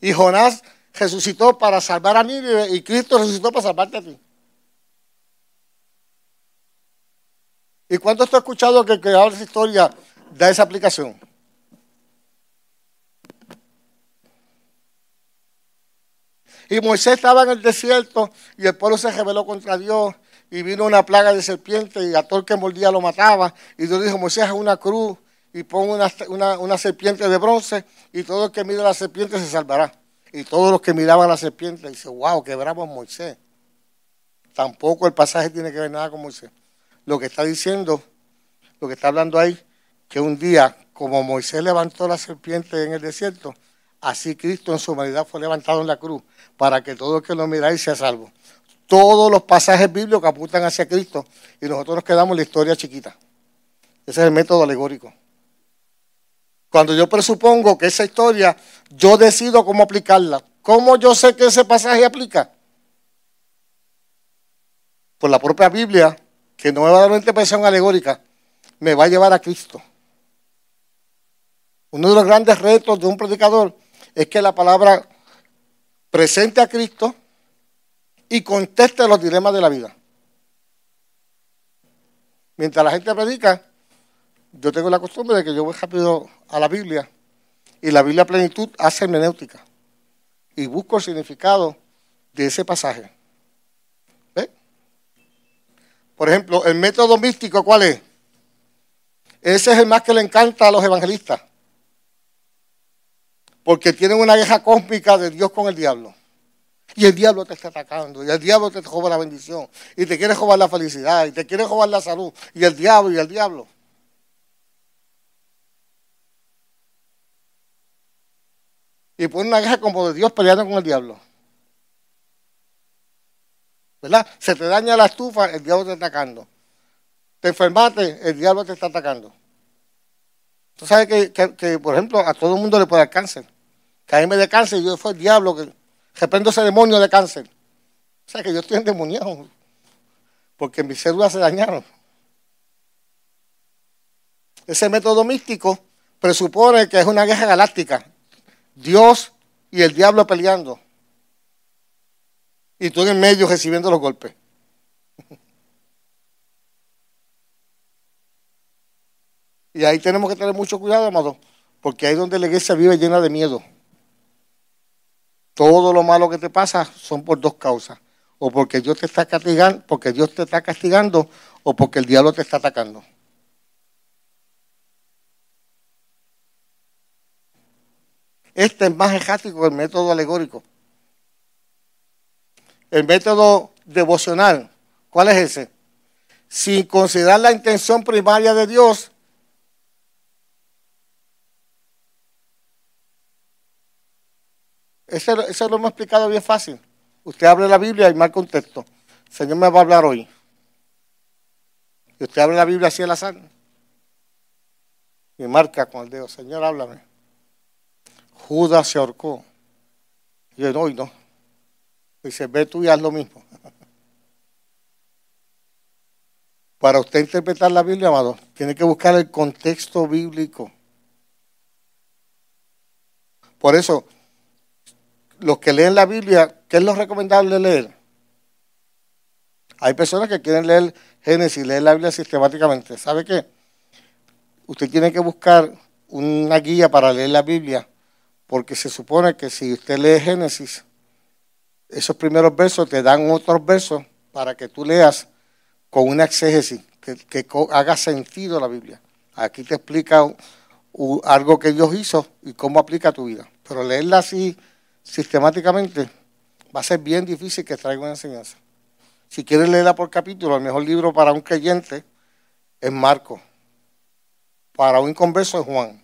Y Jonás resucitó para salvar a Nínive y Cristo resucitó para salvarte a ti. ¿Y cuánto está escuchado que el creador de esa historia da esa aplicación? Y Moisés estaba en el desierto y el pueblo se rebeló contra Dios y vino una plaga de serpientes y a todo el que mordía lo mataba. Y Dios dijo, Moisés, a una cruz y pon una, serpiente de bronce y todo el que mire la serpiente se salvará. Y todos los que miraban la serpiente dicen, wow, qué bravo Moisés. Tampoco el pasaje tiene que ver nada con Moisés. Lo que está diciendo, lo que está hablando ahí, que un día, como Moisés levantó la serpiente en el desierto, así Cristo en su humanidad fue levantado en la cruz para que todo el que lo miráis sea salvo. Todos los pasajes bíblicos apuntan hacia Cristo y nosotros nos quedamos en la historia chiquita. Ese es el método alegórico. Cuando yo presupongo que esa historia, yo decido cómo aplicarla. ¿Cómo yo sé que ese pasaje aplica? por la propia Biblia, que no me va a dar una interpretación alegórica, me va a llevar a Cristo. Uno de los grandes retos de un predicador es que la palabra presente a Cristo y conteste los dilemas de la vida. Mientras la gente predica, yo tengo la costumbre de que yo voy rápido a la Biblia y la Biblia plenitud hace hermenéutica y busco el significado de ese pasaje. ¿Ve? Por ejemplo, el método místico, ¿cuál es? Ese es el más que le encanta a los evangelistas. Porque tienen una guerra cósmica de Dios con el diablo. Y el diablo te está atacando, y el diablo te roba la bendición, y te quiere robar la felicidad, y te quiere robar la salud, y el diablo, y el diablo. Y pone una guerra como de Dios peleando con el diablo. ¿Verdad? Se te daña la estufa, el diablo te está atacando. Te enfermaste, el diablo te está atacando. Tú sabes que, por ejemplo, a todo el mundo le puede dar cáncer. Que a mí me dé cáncer, yo fue el diablo que reprendo ese demonio de cáncer. O sea que yo estoy endemoniado. Porque mis células se dañaron. Ese método místico presupone que es una guerra galáctica. Dios y el diablo peleando. Y tú en el medio recibiendo los golpes. [laughs] Y ahí tenemos que tener mucho cuidado, amado, porque ahí donde la iglesia vive llena de miedo. Todo lo malo que te pasa son por dos causas. O porque Dios te está castigando, porque Dios te está castigando, o porque el diablo te está atacando. Este es más errático que el método alegórico. El método devocional, ¿cuál es ese? Sin considerar la intención primaria de Dios, Eso, eso lo hemos explicado bien fácil. Usted abre la Biblia y marca un texto. Señor me va a hablar hoy. Y usted abre la Biblia así al azar. Y marca con el dedo, Señor, háblame. Judas se ahorcó. Y yo, no, y no. Dice, ve tú y haz lo mismo. [laughs] Para usted interpretar la Biblia, amado, tiene que buscar el contexto bíblico. Por eso, los que leen la Biblia, ¿qué es lo recomendable leer? Hay personas que quieren leer Génesis, leer la Biblia sistemáticamente. ¿Sabe qué? Usted tiene que buscar una guía para leer la Biblia, porque se supone que si usted lee Génesis, esos primeros versos te dan otros versos para que tú leas con una exégesis, que, haga sentido la Biblia. Aquí te explica algo que Dios hizo y cómo aplica a tu vida. Pero leerla así sistemáticamente, va a ser bien difícil que traiga una enseñanza. Si quieres leerla por capítulo, el mejor libro para un creyente es Marco. Para un inconverso es Juan.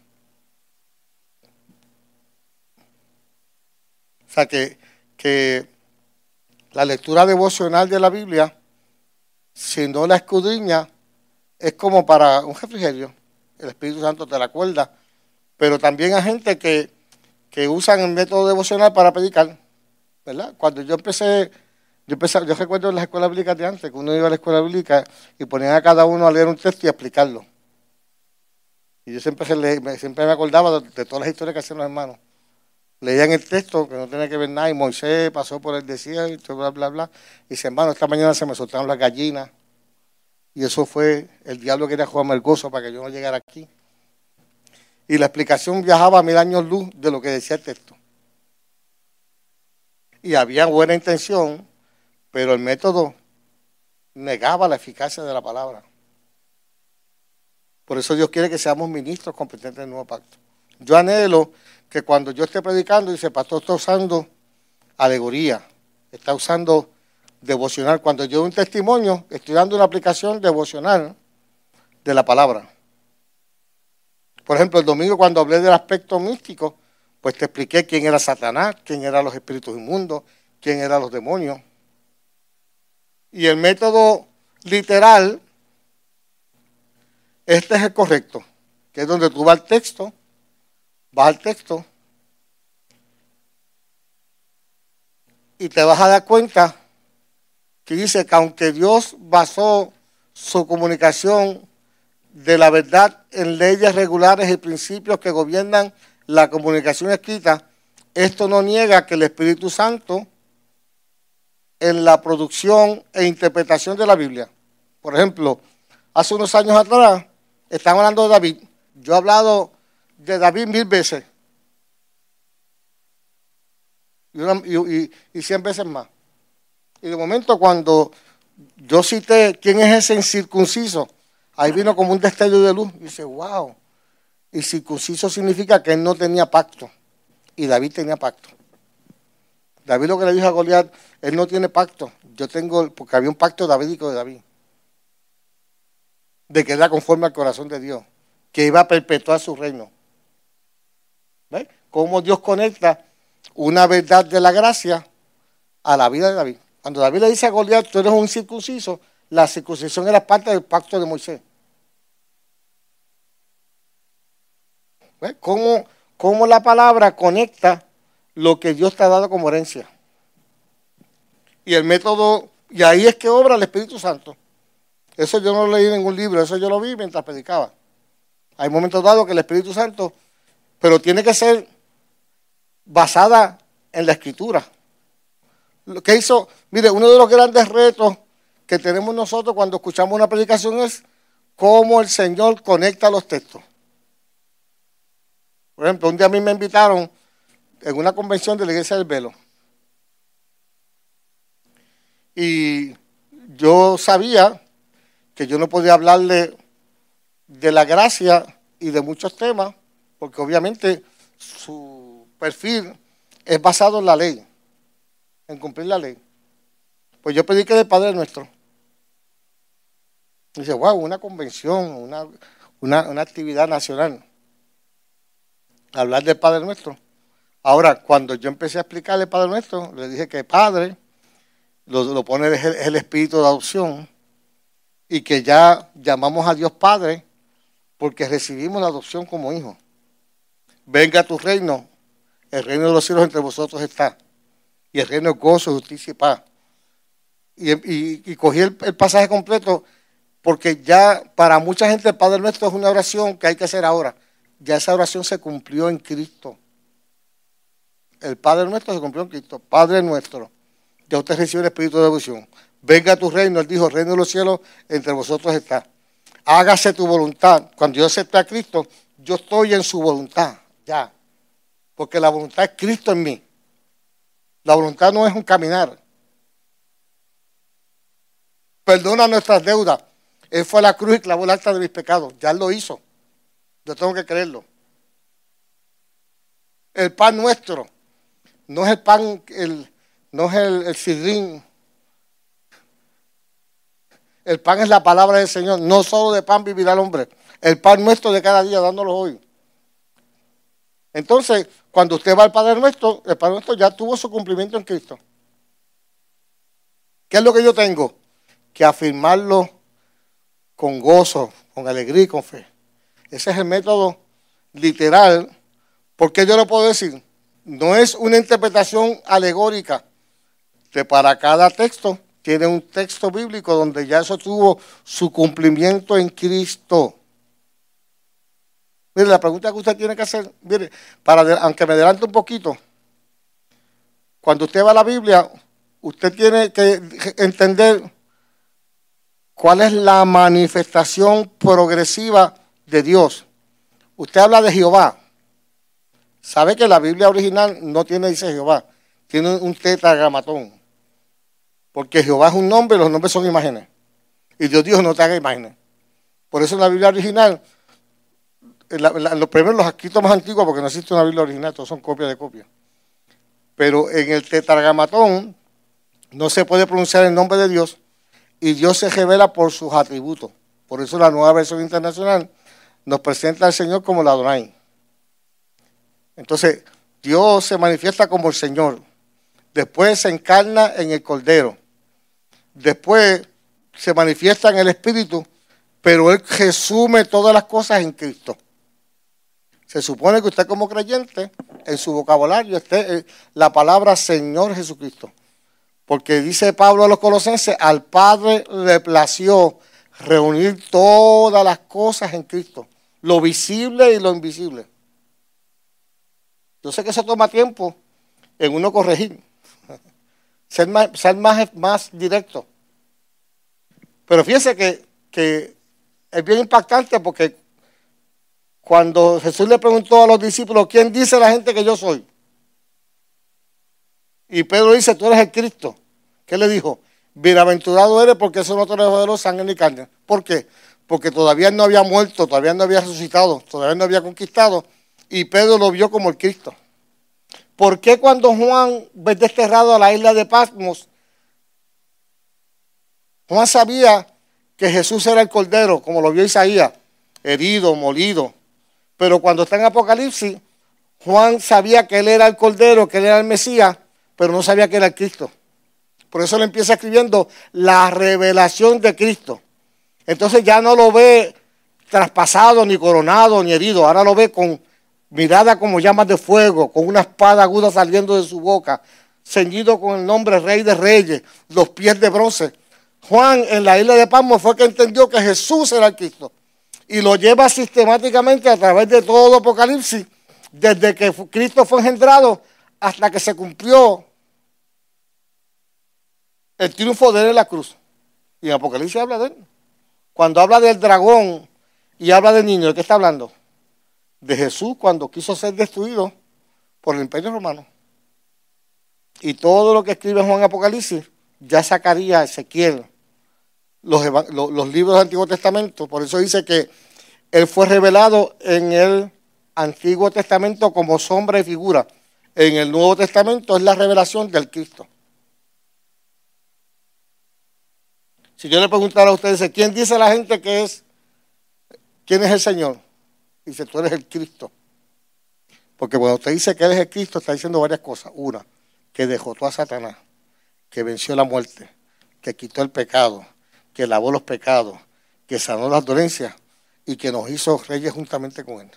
O sea que, que la lectura devocional de la Biblia, si no la escudriña, es como para un refrigerio. El Espíritu Santo te la acuerda. Pero también hay gente que que usan el método devocional para predicar, ¿verdad? Cuando yo empecé, yo empecé, yo recuerdo en las escuelas bíblicas de antes, que uno iba a la escuela bíblica y ponían a cada uno a leer un texto y a explicarlo. Y yo siempre, siempre me acordaba de, todas las historias que hacían los hermanos. Leían el texto, que no tenía que ver nada, y Moisés pasó por el desierto, bla, bla, bla. Y dice, hermano, esta mañana se me soltaron las gallinas. Y eso fue, el diablo quería jugarme el gozo para que yo no llegara aquí y la explicación viajaba a mil años luz de lo que decía el texto. Y había buena intención, pero el método negaba la eficacia de la palabra. Por eso Dios quiere que seamos ministros competentes del nuevo pacto. Yo anhelo que cuando yo esté predicando, dice, pastor está usando alegoría, está usando devocional. Cuando yo doy un testimonio, estoy dando una aplicación devocional de la palabra. Por ejemplo, el domingo cuando hablé del aspecto místico, pues te expliqué quién era Satanás, quién eran los espíritus inmundos, quién eran los demonios. Y el método literal, este es el correcto, que es donde tú vas al texto, vas al texto y te vas a dar cuenta que dice que aunque Dios basó su comunicación de la verdad en leyes regulares y principios que gobiernan la comunicación escrita, esto no niega que el Espíritu Santo en la producción e interpretación de la Biblia. Por ejemplo, hace unos años atrás, estamos hablando de David. Yo he hablado de David mil veces. Y, cien veces más. Y de momento cuando yo cité quién es ese incircunciso, ahí vino como un destello de luz. Y dice, wow. Y circunciso significa que él no tenía pacto. Y David tenía pacto. David lo que le dijo a Goliat, él no tiene pacto. Yo tengo, porque había un pacto davídico de David. De que era conforme al corazón de Dios. Que iba a perpetuar su reino. ¿Ves? Cómo Dios conecta una verdad de la gracia a la vida de David. Cuando David le dice a Goliat, tú eres un circunciso, la circuncisión era parte del pacto de Moisés. ¿Cómo, cómo la palabra conecta lo que Dios te ha dado como herencia? Y el método, y ahí es que obra el Espíritu Santo. Eso yo no lo leí en ningún libro, eso yo lo vi mientras predicaba. Hay momentos dados que el Espíritu Santo, pero tiene que ser basada en la escritura. Lo que hizo, mire, uno de los grandes retos que tenemos nosotros cuando escuchamos una predicación es cómo el Señor conecta los textos. Por ejemplo, un día a mí me invitaron en una convención de la Iglesia del Velo. Y yo sabía que yo no podía hablarle de la gracia y de muchos temas, porque obviamente su perfil es basado en la ley, en cumplir la ley. Pues yo pedí que del Padre Nuestro. dice, wow, una convención, una, una, actividad nacional. Hablar del Padre Nuestro. Ahora, cuando yo empecé a explicarle el Padre Nuestro, le dije que Padre lo, pone el, el espíritu de adopción y que ya llamamos a Dios Padre porque recibimos la adopción como hijo. Venga a tu reino, el reino de los cielos entre vosotros está. Y el reino es gozo, justicia y paz. Y, cogí el, pasaje completo porque ya para mucha gente el Padre Nuestro es una oración que hay que hacer ahora. Ya esa oración se cumplió en Cristo. El Padre Nuestro se cumplió en Cristo. Padre Nuestro, ya usted recibe el Espíritu de devoción. Venga a tu reino, él dijo, el reino de los cielos entre vosotros está. Hágase tu voluntad. Cuando yo acepté a Cristo, yo estoy en su voluntad, ya. Porque la voluntad es Cristo en mí. La voluntad no es un caminar. Perdona nuestras deudas. Él fue a la cruz y clavó el acta de mis pecados. Ya lo hizo. Yo tengo que creerlo. El pan nuestro no es el pan, el, no es el, el. El pan es la palabra del Señor. No solo de pan vivirá el hombre. El pan nuestro de cada día, dándolo hoy. Entonces, cuando usted va al Padre Nuestro, el Padre Nuestro ya tuvo su cumplimiento en Cristo. ¿Qué es lo que yo tengo? Que afirmarlo con gozo, con alegría y con fe. Ese es el método literal. porque yo lo puedo decir? No es una interpretación alegórica que para cada texto tiene un texto bíblico donde ya eso tuvo su cumplimiento en Cristo. Mire, la pregunta que usted tiene que hacer, mire, para, aunque me adelante un poquito, cuando usted va a la Biblia, usted tiene que entender cuál es la manifestación progresiva de Dios. Usted habla de Jehová. Sabe que la Biblia original no tiene, dice Jehová, tiene un tetragramatón. Porque Jehová es un nombre los nombres son imágenes. Y Dios dijo no te haga imágenes. Por eso en la Biblia original los primeros, los escritos más antiguos, porque no existe una Biblia original, todos son copias de copias. Pero en el tetragramatón no se puede pronunciar el nombre de Dios y Dios se revela por sus atributos. Por eso la nueva versión internacional nos presenta al Señor como la Adonai. Entonces, Dios se manifiesta como el Señor. Después se encarna en el Cordero. Después se manifiesta en el Espíritu, pero Él resume todas las cosas en Cristo. Se supone que usted como creyente, en su vocabulario esté la palabra Señor Jesucristo. Porque dice Pablo a los colosenses, al Padre le plació reunir todas las cosas en Cristo, lo visible y lo invisible. Yo sé que eso toma tiempo en uno corregir, [laughs] ser más, ser más, más directo. Pero fíjense que, que es bien impactante porque cuando Jesús le preguntó a los discípulos, ¿quién dice la gente que yo soy? Y Pedro dice, tú eres el Cristo. ¿Qué le dijo? Bienaventurado eres porque eso no te lo sangre ni carne. ¿Por qué? Porque todavía no había muerto, todavía no había resucitado, todavía no había conquistado. Y Pedro lo vio como el Cristo. ¿Por qué cuando Juan ve desterrado a la isla de Pasmos, Juan sabía que Jesús era el Cordero, como lo vio Isaías, herido, molido. Pero cuando está en Apocalipsis, Juan sabía que él era el Cordero, que él era el Mesías, pero no sabía que era el Cristo. Por eso le empieza escribiendo la revelación de Cristo. Entonces ya no lo ve traspasado, ni coronado, ni herido. Ahora lo ve con mirada como llamas de fuego, con una espada aguda saliendo de su boca, ceñido con el nombre Rey de Reyes, los pies de bronce. Juan en la isla de Pasmo fue que entendió que Jesús era el Cristo. Y lo lleva sistemáticamente a través de todo Apocalipsis, desde que Cristo fue engendrado hasta que se cumplió el triunfo de él en la cruz. Y en Apocalipsis habla de él. Cuando habla del dragón y habla del niño, ¿de qué está hablando? De Jesús cuando quiso ser destruido por el imperio romano. Y todo lo que escribe Juan Apocalipsis, ya sacaría Ezequiel, los, los libros del Antiguo Testamento. Por eso dice que él fue revelado en el Antiguo Testamento como sombra y figura. En el Nuevo Testamento es la revelación del Cristo. Si yo le preguntara a ustedes, ¿quién dice la gente que es? ¿Quién es el Señor? Dice, tú eres el Cristo. Porque cuando usted dice que eres el Cristo, está diciendo varias cosas. Una, que dejó a Satanás, que venció la muerte, que quitó el pecado, que lavó los pecados, que sanó las dolencias y que nos hizo reyes juntamente con él.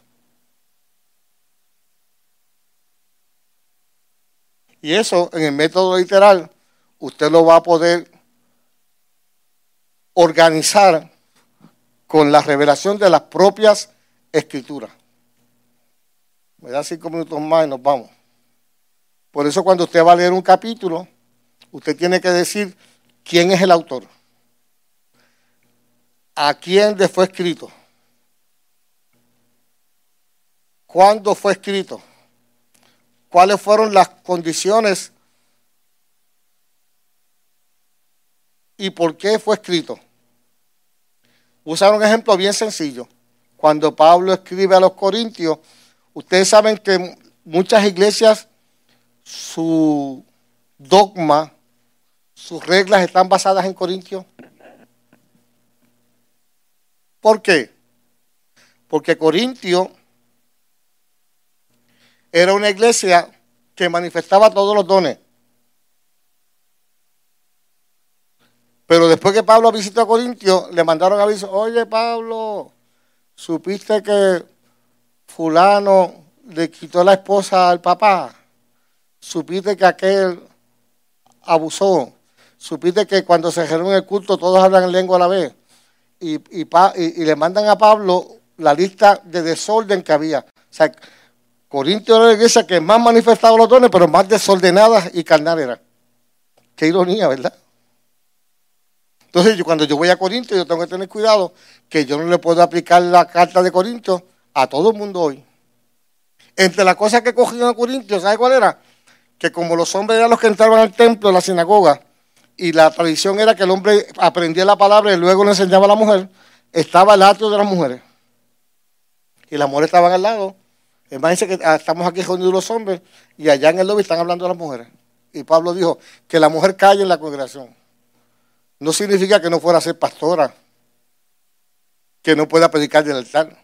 Y eso en el método literal, usted lo va a poder organizar con la revelación de las propias escrituras. Me da cinco minutos más y nos vamos. Por eso cuando usted va a leer un capítulo, usted tiene que decir quién es el autor, a quién le fue escrito, cuándo fue escrito, cuáles fueron las condiciones y por qué fue escrito. Usar un ejemplo bien sencillo. Cuando Pablo escribe a los Corintios, ustedes saben que muchas iglesias, su dogma, sus reglas están basadas en Corintios. ¿Por qué? Porque Corintio era una iglesia que manifestaba todos los dones. Pero después que Pablo visitó a Corintio, le mandaron aviso, oye Pablo, supiste que fulano le quitó la esposa al papá, supiste que aquel abusó, supiste que cuando se en el culto todos hablan en lengua a la vez. Y, y, le mandan a Pablo la lista de desorden que había. O sea, Corintio era la iglesia que más manifestaba los dones, pero más desordenada y carnal era. Qué ironía, ¿verdad? Entonces, yo, cuando yo voy a Corinto, yo tengo que tener cuidado que yo no le puedo aplicar la carta de Corinto a todo el mundo hoy. Entre las cosas que cogieron a Corinto, ¿sabe cuál era? Que como los hombres eran los que entraban al templo, a la sinagoga, y la tradición era que el hombre aprendía la palabra y luego le enseñaba a la mujer, estaba el atrio de las mujeres. Y las mujeres estaban al lado. Imagínense que ah, estamos aquí reunidos los hombres y allá en el lobby están hablando las mujeres. Y Pablo dijo que la mujer calle en la congregación no significa que no fuera a ser pastora, que no pueda predicar del altar.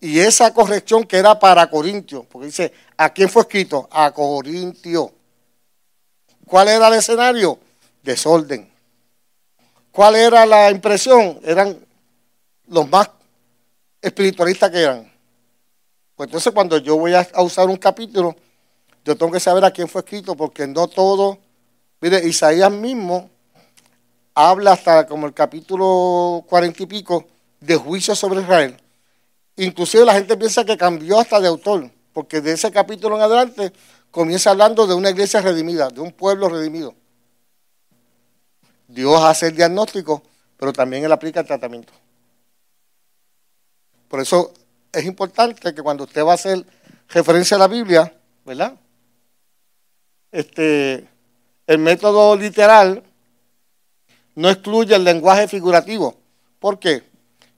Y esa corrección que era para Corintio, porque dice, ¿a quién fue escrito? A Corintio. ¿Cuál era el escenario? Desorden. ¿Cuál era la impresión? Eran los más espiritualistas que eran. Pues entonces cuando yo voy a usar un capítulo, yo tengo que saber a quién fue escrito, porque no todo Mire, Isaías mismo habla hasta como el capítulo cuarenta y pico de juicio sobre Israel. Inclusive la gente piensa que cambió hasta de autor, porque de ese capítulo en adelante comienza hablando de una iglesia redimida, de un pueblo redimido. Dios hace el diagnóstico, pero también Él aplica el tratamiento. Por eso es importante que cuando usted va a hacer referencia a la Biblia, ¿verdad? Este, el método literal no excluye el lenguaje figurativo. ¿Por qué?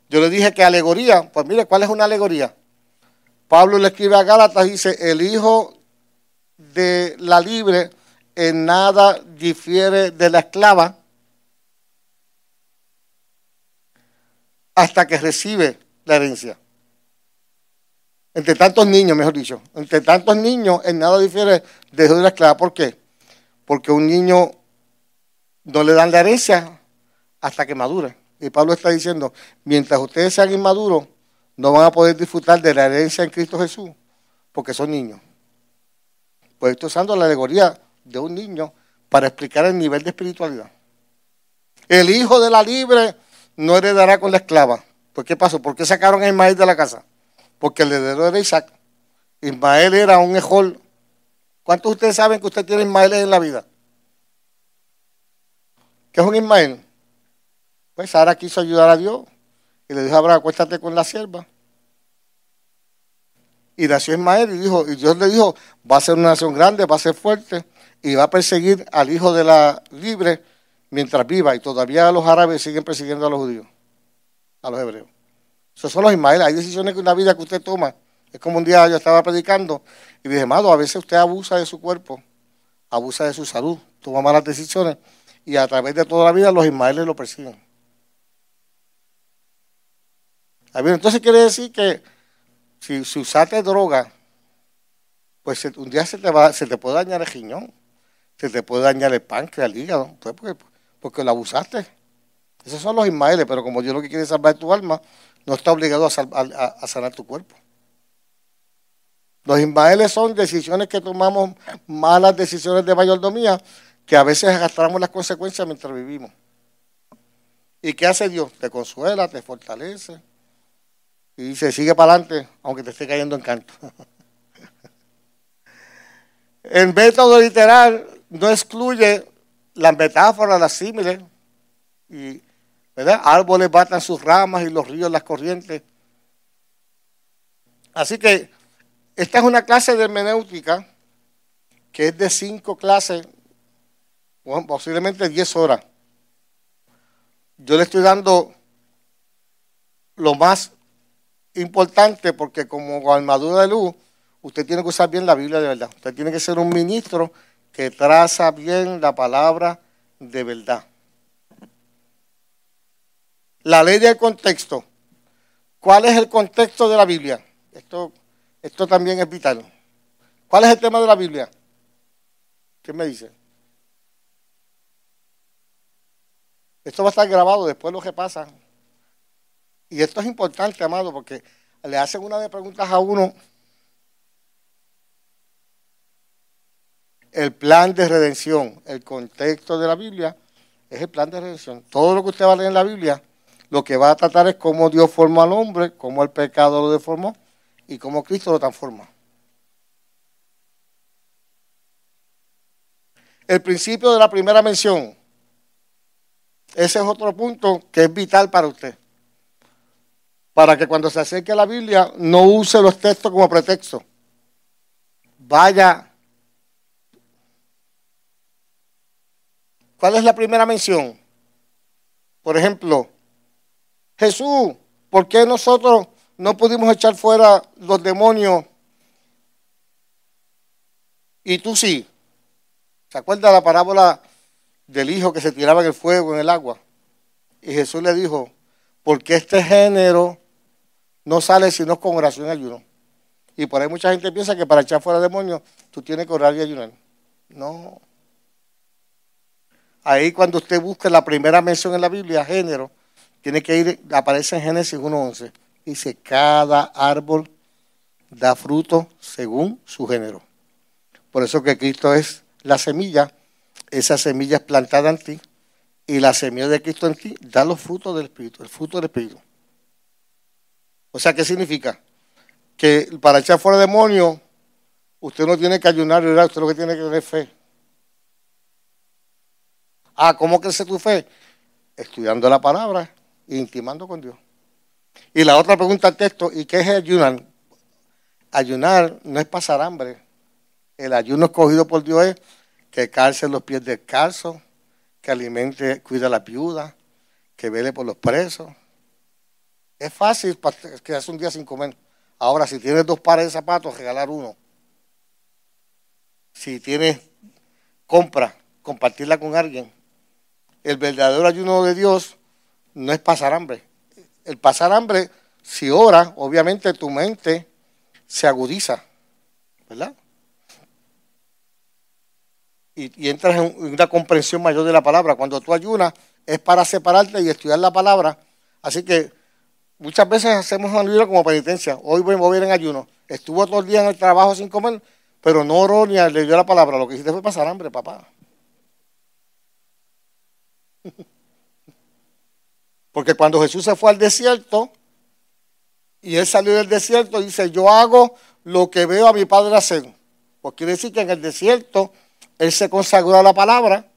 Yo le dije que alegoría, pues mire, ¿cuál es una alegoría? Pablo le escribe a Gálatas, dice, el hijo de la libre en nada difiere de la esclava hasta que recibe la herencia. Entre tantos niños, mejor dicho, entre tantos niños en nada difiere de la esclava. ¿Por qué? Porque un niño no le dan la herencia hasta que madure. Y Pablo está diciendo, mientras ustedes sean inmaduros, no van a poder disfrutar de la herencia en Cristo Jesús, porque son niños. Pues estoy usando la alegoría de un niño para explicar el nivel de espiritualidad. El hijo de la libre no heredará con la esclava. ¿Por qué pasó? ¿Por qué sacaron a Ismael de la casa? Porque el heredero era Isaac. Ismael era un ejol. ¿Cuántos de ustedes saben que usted tiene Ismael en la vida? ¿Qué es un Ismael? Pues Sara quiso ayudar a Dios y le dijo a Abraham, acuéstate con la sierva. Y nació Ismael y, dijo, y Dios le dijo, va a ser una nación grande, va a ser fuerte y va a perseguir al hijo de la libre mientras viva. Y todavía los árabes siguen persiguiendo a los judíos, a los hebreos. Esos son los Ismael. Hay decisiones que una vida que usted toma. Es como un día yo estaba predicando y dije, amado, a veces usted abusa de su cuerpo, abusa de su salud, toma malas decisiones y a través de toda la vida los Ismaeles lo persiguen. Entonces quiere decir que si, usaste droga, pues un día se te, va, se te puede dañar el riñón, se te puede dañar el páncreas, el hígado, pues porque, porque lo abusaste. Esos son los Ismaeles, pero como Dios lo que quiere es salvar tu alma, no está obligado a, a, sanar tu cuerpo. Los Ismaeles son decisiones que tomamos, malas decisiones de mayordomía, que a veces arrastramos las consecuencias mientras vivimos. ¿Y qué hace Dios? Te consuela, te fortalece. Y dice, sigue para adelante, aunque te esté cayendo en canto. [laughs] El método literal no excluye las metáforas, las símiles. Y, ¿verdad? Árboles batan sus ramas y los ríos las corrientes. Así que esta es una clase de hermenéutica que es de cinco clases, posiblemente diez horas. Yo le estoy dando lo más importante porque como armadura de luz, usted tiene que usar bien la Biblia de verdad. Usted tiene que ser un ministro que traza bien la palabra de verdad. La ley del contexto. ¿Cuál es el contexto de la Biblia? Esto, esto también es vital. ¿Cuál es el tema de la Biblia? ¿Qué me dice? Esto va a estar grabado después lo que pasa. Y esto es importante, amado, porque le hacen una de preguntas a uno. El plan de redención, el contexto de la Biblia es el plan de redención. Todo lo que usted va a leer en la Biblia, lo que va a tratar es cómo Dios formó al hombre, cómo el pecado lo deformó y cómo Cristo lo transforma. El principio de la primera mención. Ese es otro punto que es vital para usted para que cuando se acerque a la Biblia no use los textos como pretexto. Vaya. ¿Cuál es la primera mención? Por ejemplo, Jesús, ¿por qué nosotros no pudimos echar fuera los demonios y tú sí? ¿Se acuerda la parábola del hijo que se tiraba en el fuego, en el agua? Y Jesús le dijo, porque este género no sale sino con oración y ayuno. Y por ahí mucha gente piensa que para echar fuera demonios tú tienes que orar y ayunar. No. Ahí cuando usted busca la primera mención en la Biblia, género, tiene que ir, aparece en Génesis 1.11. Dice, cada árbol da fruto según su género. Por eso que Cristo es la semilla esa semilla es plantada en ti y la semilla de Cristo en ti da los frutos del Espíritu, el fruto del Espíritu. O sea, ¿qué significa? Que para echar fuera demonios, usted no tiene que ayunar, usted lo que tiene que tener fe. Ah, ¿cómo crece tu fe? Estudiando la palabra e intimando con Dios. Y la otra pregunta al texto, ¿y qué es ayunar? Ayunar no es pasar hambre. El ayuno escogido por Dios es que calce los pies descalzos, que alimente, cuida a la viuda, que vele por los presos. Es fácil quedarse un día sin comer. Ahora, si tienes dos pares de zapatos, regalar uno. Si tienes compra, compartirla con alguien. El verdadero ayuno de Dios no es pasar hambre. El pasar hambre, si ora, obviamente tu mente se agudiza, ¿verdad? Y, entras en una comprensión mayor de la palabra. Cuando tú ayunas es para separarte y estudiar la palabra. Así que muchas veces hacemos un libro como penitencia. Hoy voy a mover en ayuno. Estuvo todo el día en el trabajo sin comer, pero no oró ni leyó la palabra. Lo que hiciste fue pasar hambre, papá. [laughs] Porque cuando Jesús se fue al desierto y él salió del desierto, dice, yo hago lo que veo a mi padre hacer. Pues quiere decir que en el desierto él se consagró a la palabra,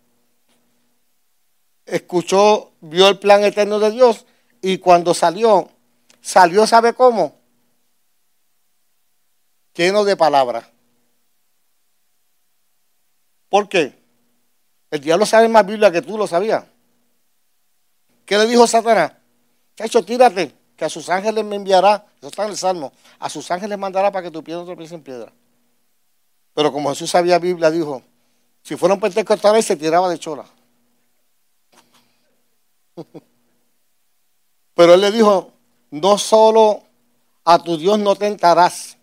escuchó, vio el plan eterno de Dios y cuando salió, salió, ¿sabe cómo? Lleno de palabra. ¿Por qué? El diablo sabe más Biblia que tú lo sabías. ¿Qué le dijo Satanás? Hecho, tírate, que a sus ángeles me enviará. Eso está en el Salmo. A sus ángeles mandará para que tu piedra no tropiece en piedra. Pero como Jesús sabía Biblia, dijo, si fuera un pentecostal, se tiraba de chola. [laughs] Pero él le dijo, no solo a tu Dios no tentarás,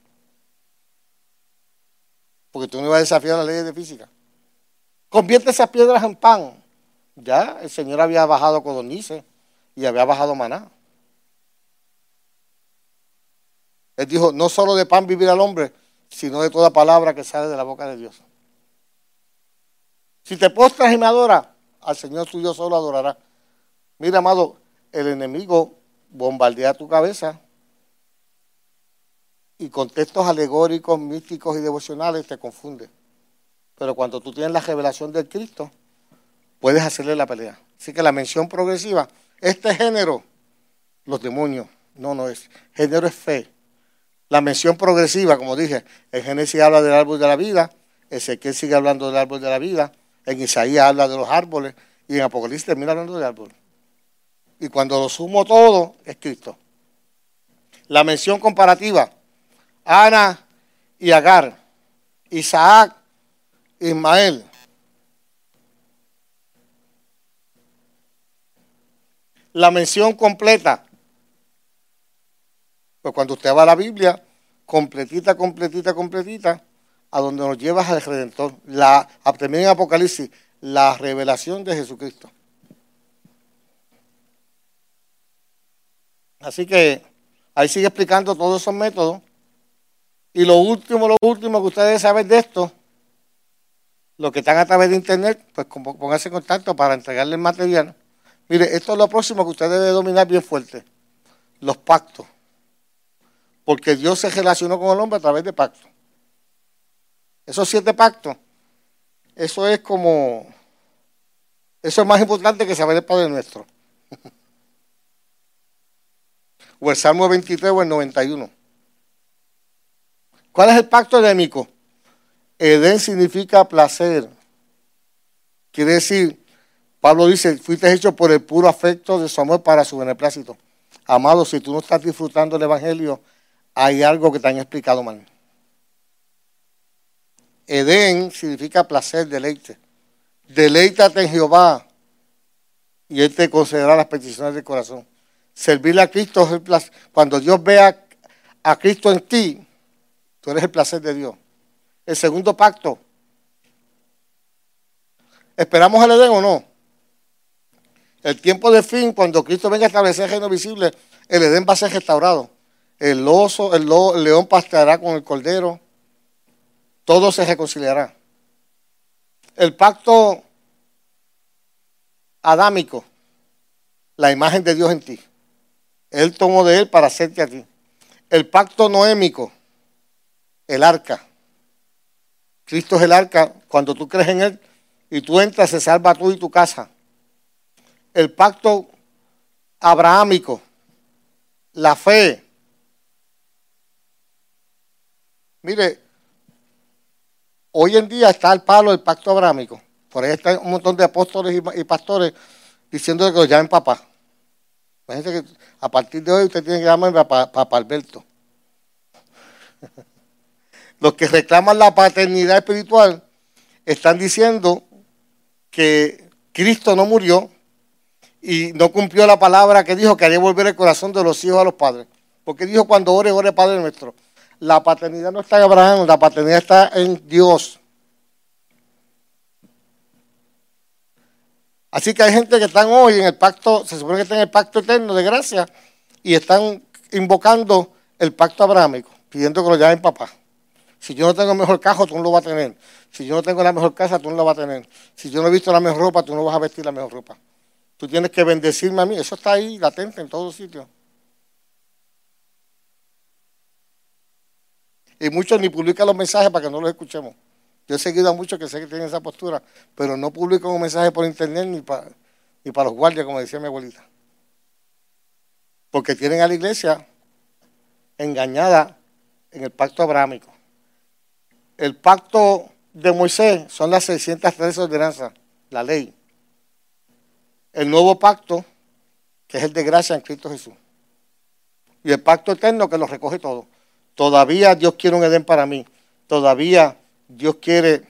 porque tú no ibas a desafiar las leyes de física. Convierte esas piedras en pan. Ya el Señor había bajado codornices y había bajado maná. Él dijo, no solo de pan vivir al hombre, sino de toda palabra que sale de la boca de Dios. Si te postras y me adoras, al Señor tuyo solo adorará. Mira, amado, el enemigo bombardea tu cabeza y con textos alegóricos, místicos y devocionales te confunde. Pero cuando tú tienes la revelación del Cristo, puedes hacerle la pelea. Así que la mención progresiva, este género, los demonios, no, no es. Género es fe. La mención progresiva, como dije, en Génesis habla del árbol de la vida, Ezequiel sigue hablando del árbol de la vida, en Isaías habla de los árboles y en Apocalipsis termina hablando de árboles. Y cuando lo sumo todo, es Cristo. La mención comparativa, Ana y Agar, Isaac, Ismael. La mención completa. Pues cuando usted va a la Biblia, completita, completita, completita, a donde nos llevas al Redentor. La, también en Apocalipsis, la revelación de Jesucristo. Así que ahí sigue explicando todos esos métodos. Y lo último, lo último que ustedes saben de esto, lo que están a través de internet, pues pónganse en contacto para entregarle el material. Mire, esto es lo próximo que usted debe dominar bien fuerte. Los pactos. Porque Dios se relacionó con el hombre a través de pactos. Esos siete pactos, eso es como, eso es más importante que saber el Padre Nuestro. [laughs] o el Salmo 23 o el 91. ¿Cuál es el pacto edémico? Edén significa placer. Quiere decir, Pablo dice, fuiste hecho por el puro afecto de su amor para su beneplácito. Amado, si tú no estás disfrutando del Evangelio, hay algo que te han explicado mal. Edén significa placer, deleite. Deleítate en Jehová y Él te concederá las peticiones del corazón. Servirle a Cristo es el placer. Cuando Dios vea a Cristo en ti, tú eres el placer de Dios. El segundo pacto. ¿Esperamos el Edén o no? El tiempo de fin, cuando Cristo venga a establecer el reino visible, el Edén va a ser restaurado. El oso, el, león pasteará con el cordero todo se reconciliará. El pacto adámico, la imagen de Dios en ti. Él tomó de él para hacerte a ti. El pacto noémico, el arca. Cristo es el arca. Cuando tú crees en Él y tú entras, se salva tú y tu casa. El pacto abrahámico, la fe. Mire, hoy en día está el palo del pacto abrahámico. Por ahí están un montón de apóstoles y pastores diciendo que lo llamen papá. Imagínense que a partir de hoy usted tiene que llamar papá, papá Alberto. [laughs] Los que reclaman la paternidad espiritual están diciendo que Cristo no murió y no cumplió la palabra que dijo que haría volver el corazón de los hijos a los padres. Porque dijo cuando ore, ore Padre nuestro. La paternidad no está en Abraham, la paternidad está en Dios. Así que hay gente que están hoy en el pacto, se supone que están en el pacto eterno de gracia y están invocando el pacto abrahámico, pidiendo que lo llamen papá. Si yo no tengo el mejor cajo, tú no lo vas a tener. Si yo no tengo la mejor casa, tú no lo vas a tener. Si yo no he visto la mejor ropa, tú no vas a vestir la mejor ropa. Tú tienes que bendecirme a mí. Eso está ahí latente en todos sitios. Y muchos ni publican los mensajes para que no los escuchemos. Yo he seguido a muchos que sé que tienen esa postura, pero no publico un mensaje por internet ni para, los guardias, como decía mi abuelita. Porque tienen a la iglesia engañada en el pacto abrámico. El pacto de Moisés son las 613 ordenanzas, la ley. El nuevo pacto, que es el de gracia en Cristo Jesús. Y el pacto eterno que lo recoge todo. Todavía Dios quiere un Edén para mí. Todavía Dios quiere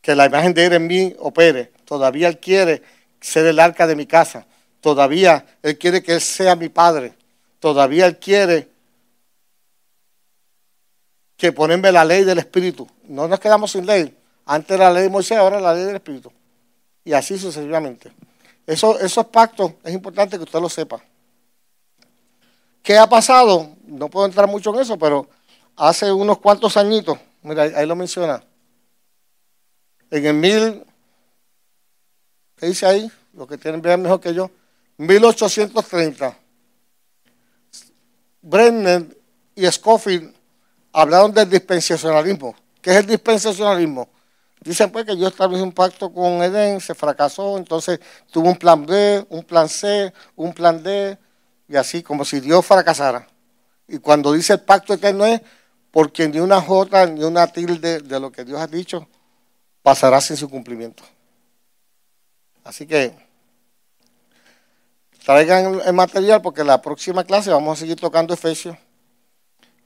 que la imagen de Él en mí opere. Todavía Él quiere ser el arca de mi casa. Todavía Él quiere que Él sea mi padre. Todavía Él quiere que ponerme la ley del Espíritu. No nos quedamos sin ley. Antes la ley de Moisés, ahora la ley del Espíritu. Y así sucesivamente. Eso, esos pactos es importante que usted lo sepa. ¿Qué ha pasado? No puedo entrar mucho en eso, pero hace unos cuantos añitos, mira, ahí lo menciona, en el mil, ¿qué dice ahí? Lo que tienen ver mejor que yo, 1830, Brenner y Scofield hablaron del dispensacionalismo. ¿Qué es el dispensacionalismo? Dicen pues que yo establecí un pacto con Edén, se fracasó, entonces tuvo un plan B, un plan C, un plan D, y así como si Dios fracasara. Y cuando dice el pacto eterno es porque ni una jota ni una tilde de lo que Dios ha dicho pasará sin su cumplimiento. Así que traigan el material porque la próxima clase vamos a seguir tocando Efesios,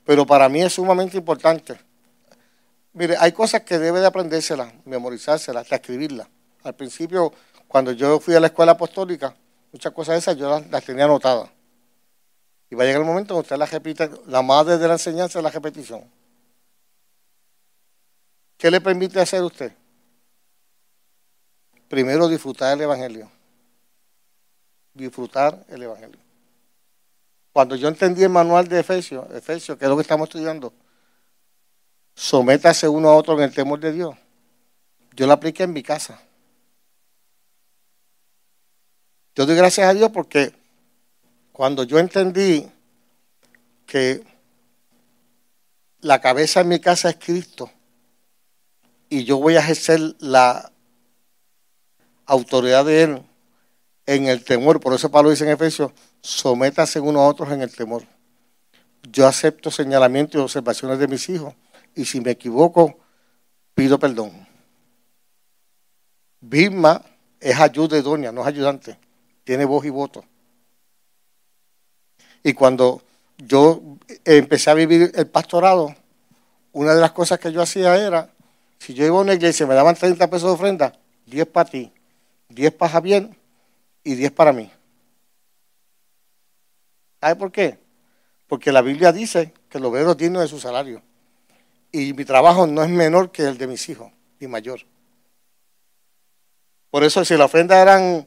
pero para mí es sumamente importante. Mire, hay cosas que debe de aprendérselas, memorizárselas, escribirlas. Al principio, cuando yo fui a la escuela apostólica, muchas cosas de esas yo las, las tenía anotadas. Y va a llegar el momento en que usted la repita, la madre de la enseñanza es la repetición. ¿Qué le permite hacer usted? Primero disfrutar el Evangelio. Disfrutar el Evangelio. Cuando yo entendí el manual de Efesios, Efesios, que es lo que estamos estudiando, sométase uno a otro en el temor de Dios. Yo lo apliqué en mi casa. Yo doy gracias a Dios porque cuando yo entendí que la cabeza en mi casa es Cristo y yo voy a ejercer la autoridad de Él en el temor, por eso Pablo dice en Efesios, sométase unos a otros en el temor. Yo acepto señalamientos y observaciones de mis hijos y si me equivoco, pido perdón. Vilma es ayuda idónea, no es ayudante, tiene voz y voto. Y cuando yo empecé a vivir el pastorado, una de las cosas que yo hacía era, si yo iba a una iglesia y me daban 30 pesos de ofrenda, 10 para ti, 10 para Javier y 10 para mí. ¿Sabe por qué? Porque la Biblia dice que el obrero tiene de su salario. Y mi trabajo no es menor que el de mis hijos, ni mayor. Por eso si la ofrenda eran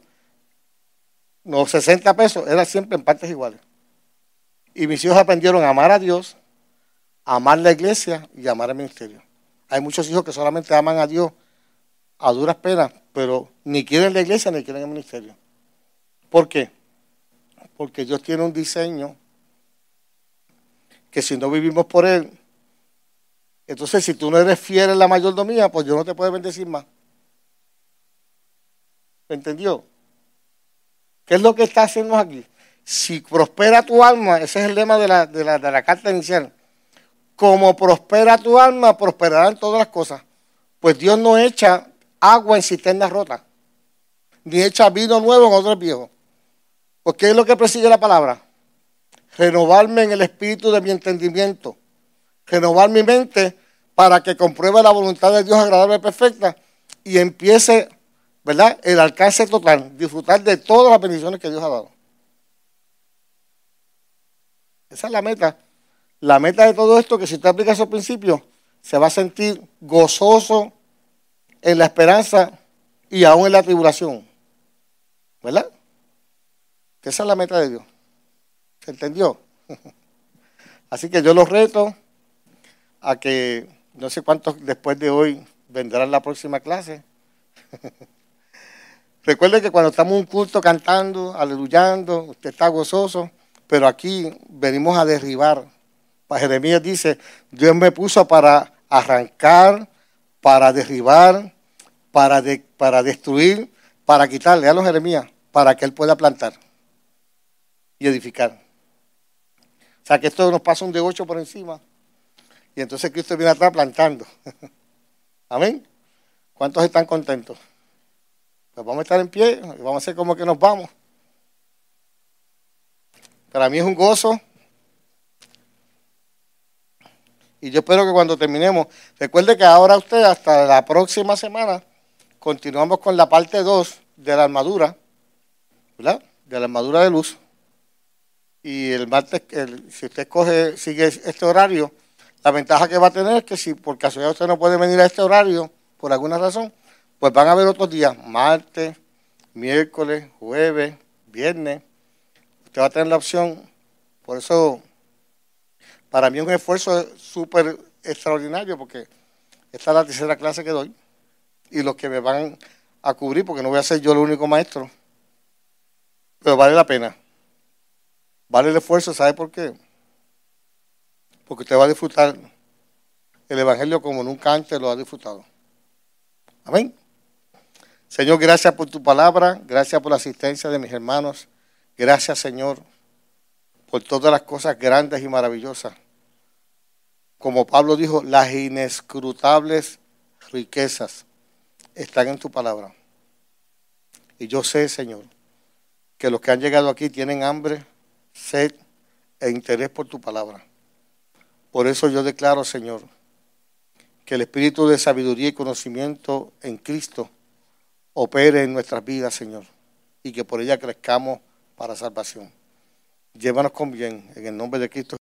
los 60 pesos, era siempre en partes iguales. Y mis hijos aprendieron a amar a Dios, a amar la iglesia y a amar el ministerio. Hay muchos hijos que solamente aman a Dios a duras penas pero ni quieren la iglesia ni quieren el ministerio. ¿Por qué? Porque Dios tiene un diseño que si no vivimos por Él, entonces si tú no eres fiel en la mayordomía, pues yo no te puedo bendecir más. ¿Me entendió? ¿Qué es lo que está haciendo aquí? Si prospera tu alma, ese es el lema de la, de la, de la carta inicial. Como prospera tu alma, prosperarán todas las cosas. Pues Dios no echa agua en cisternas rotas, ni echa vino nuevo en otros viejos. Porque es lo que persigue la palabra. Renovarme en el espíritu de mi entendimiento. Renovar mi mente para que compruebe la voluntad de Dios agradable y perfecta y empiece, ¿verdad? El alcance total, disfrutar de todas las bendiciones que Dios ha dado. Esa es la meta. La meta de todo esto, que si usted aplica esos principios, se va a sentir gozoso en la esperanza y aún en la tribulación. ¿Verdad? Que esa es la meta de Dios. ¿Se entendió? [laughs] Así que yo los reto a que no sé cuántos después de hoy vendrán la próxima clase. [laughs] Recuerde que cuando estamos en un culto cantando, aleluyando, usted está gozoso, pero aquí venimos a derribar. Jeremías dice, Dios me puso para arrancar, para derribar, para, para destruir, para quitarle a los Jeremías, para que él pueda plantar y edificar. O sea que esto nos pasa un de ocho por encima. Y entonces Cristo viene atrás plantando. [laughs] Amén. ¿Cuántos están contentos? Pues vamos a estar en pie y vamos a hacer como que nos vamos. Para mí es un gozo. Y yo espero que cuando terminemos, recuerde que ahora usted hasta la próxima semana continuamos con la parte 2 de la armadura, ¿verdad? De la armadura de luz. Y el martes, si usted coge, sigue este horario, la ventaja que va a tener es que si por casualidad usted no puede venir a este horario, por alguna razón, pues van a haber otros días, martes, miércoles, jueves, viernes. Usted va a tener la opción. Por eso, para mí es un esfuerzo súper extraordinario, porque esta es la tercera clase que doy. Y los que me van a cubrir, porque no voy a ser yo el único maestro. Pero vale la pena. Vale el esfuerzo, ¿sabe por qué? porque usted va a disfrutar el Evangelio como nunca antes lo ha disfrutado. Amén. Señor, gracias por tu palabra, gracias por la asistencia de mis hermanos, gracias Señor por todas las cosas grandes y maravillosas. Como Pablo dijo, las inescrutables riquezas están en tu palabra. Y yo sé, Señor, que los que han llegado aquí tienen hambre, sed e interés por tu palabra. Por eso yo declaro, Señor, que el espíritu de sabiduría y conocimiento en Cristo opere en nuestras vidas, Señor, y que por ella crezcamos para salvación. Llévanos con bien, en el nombre de Cristo.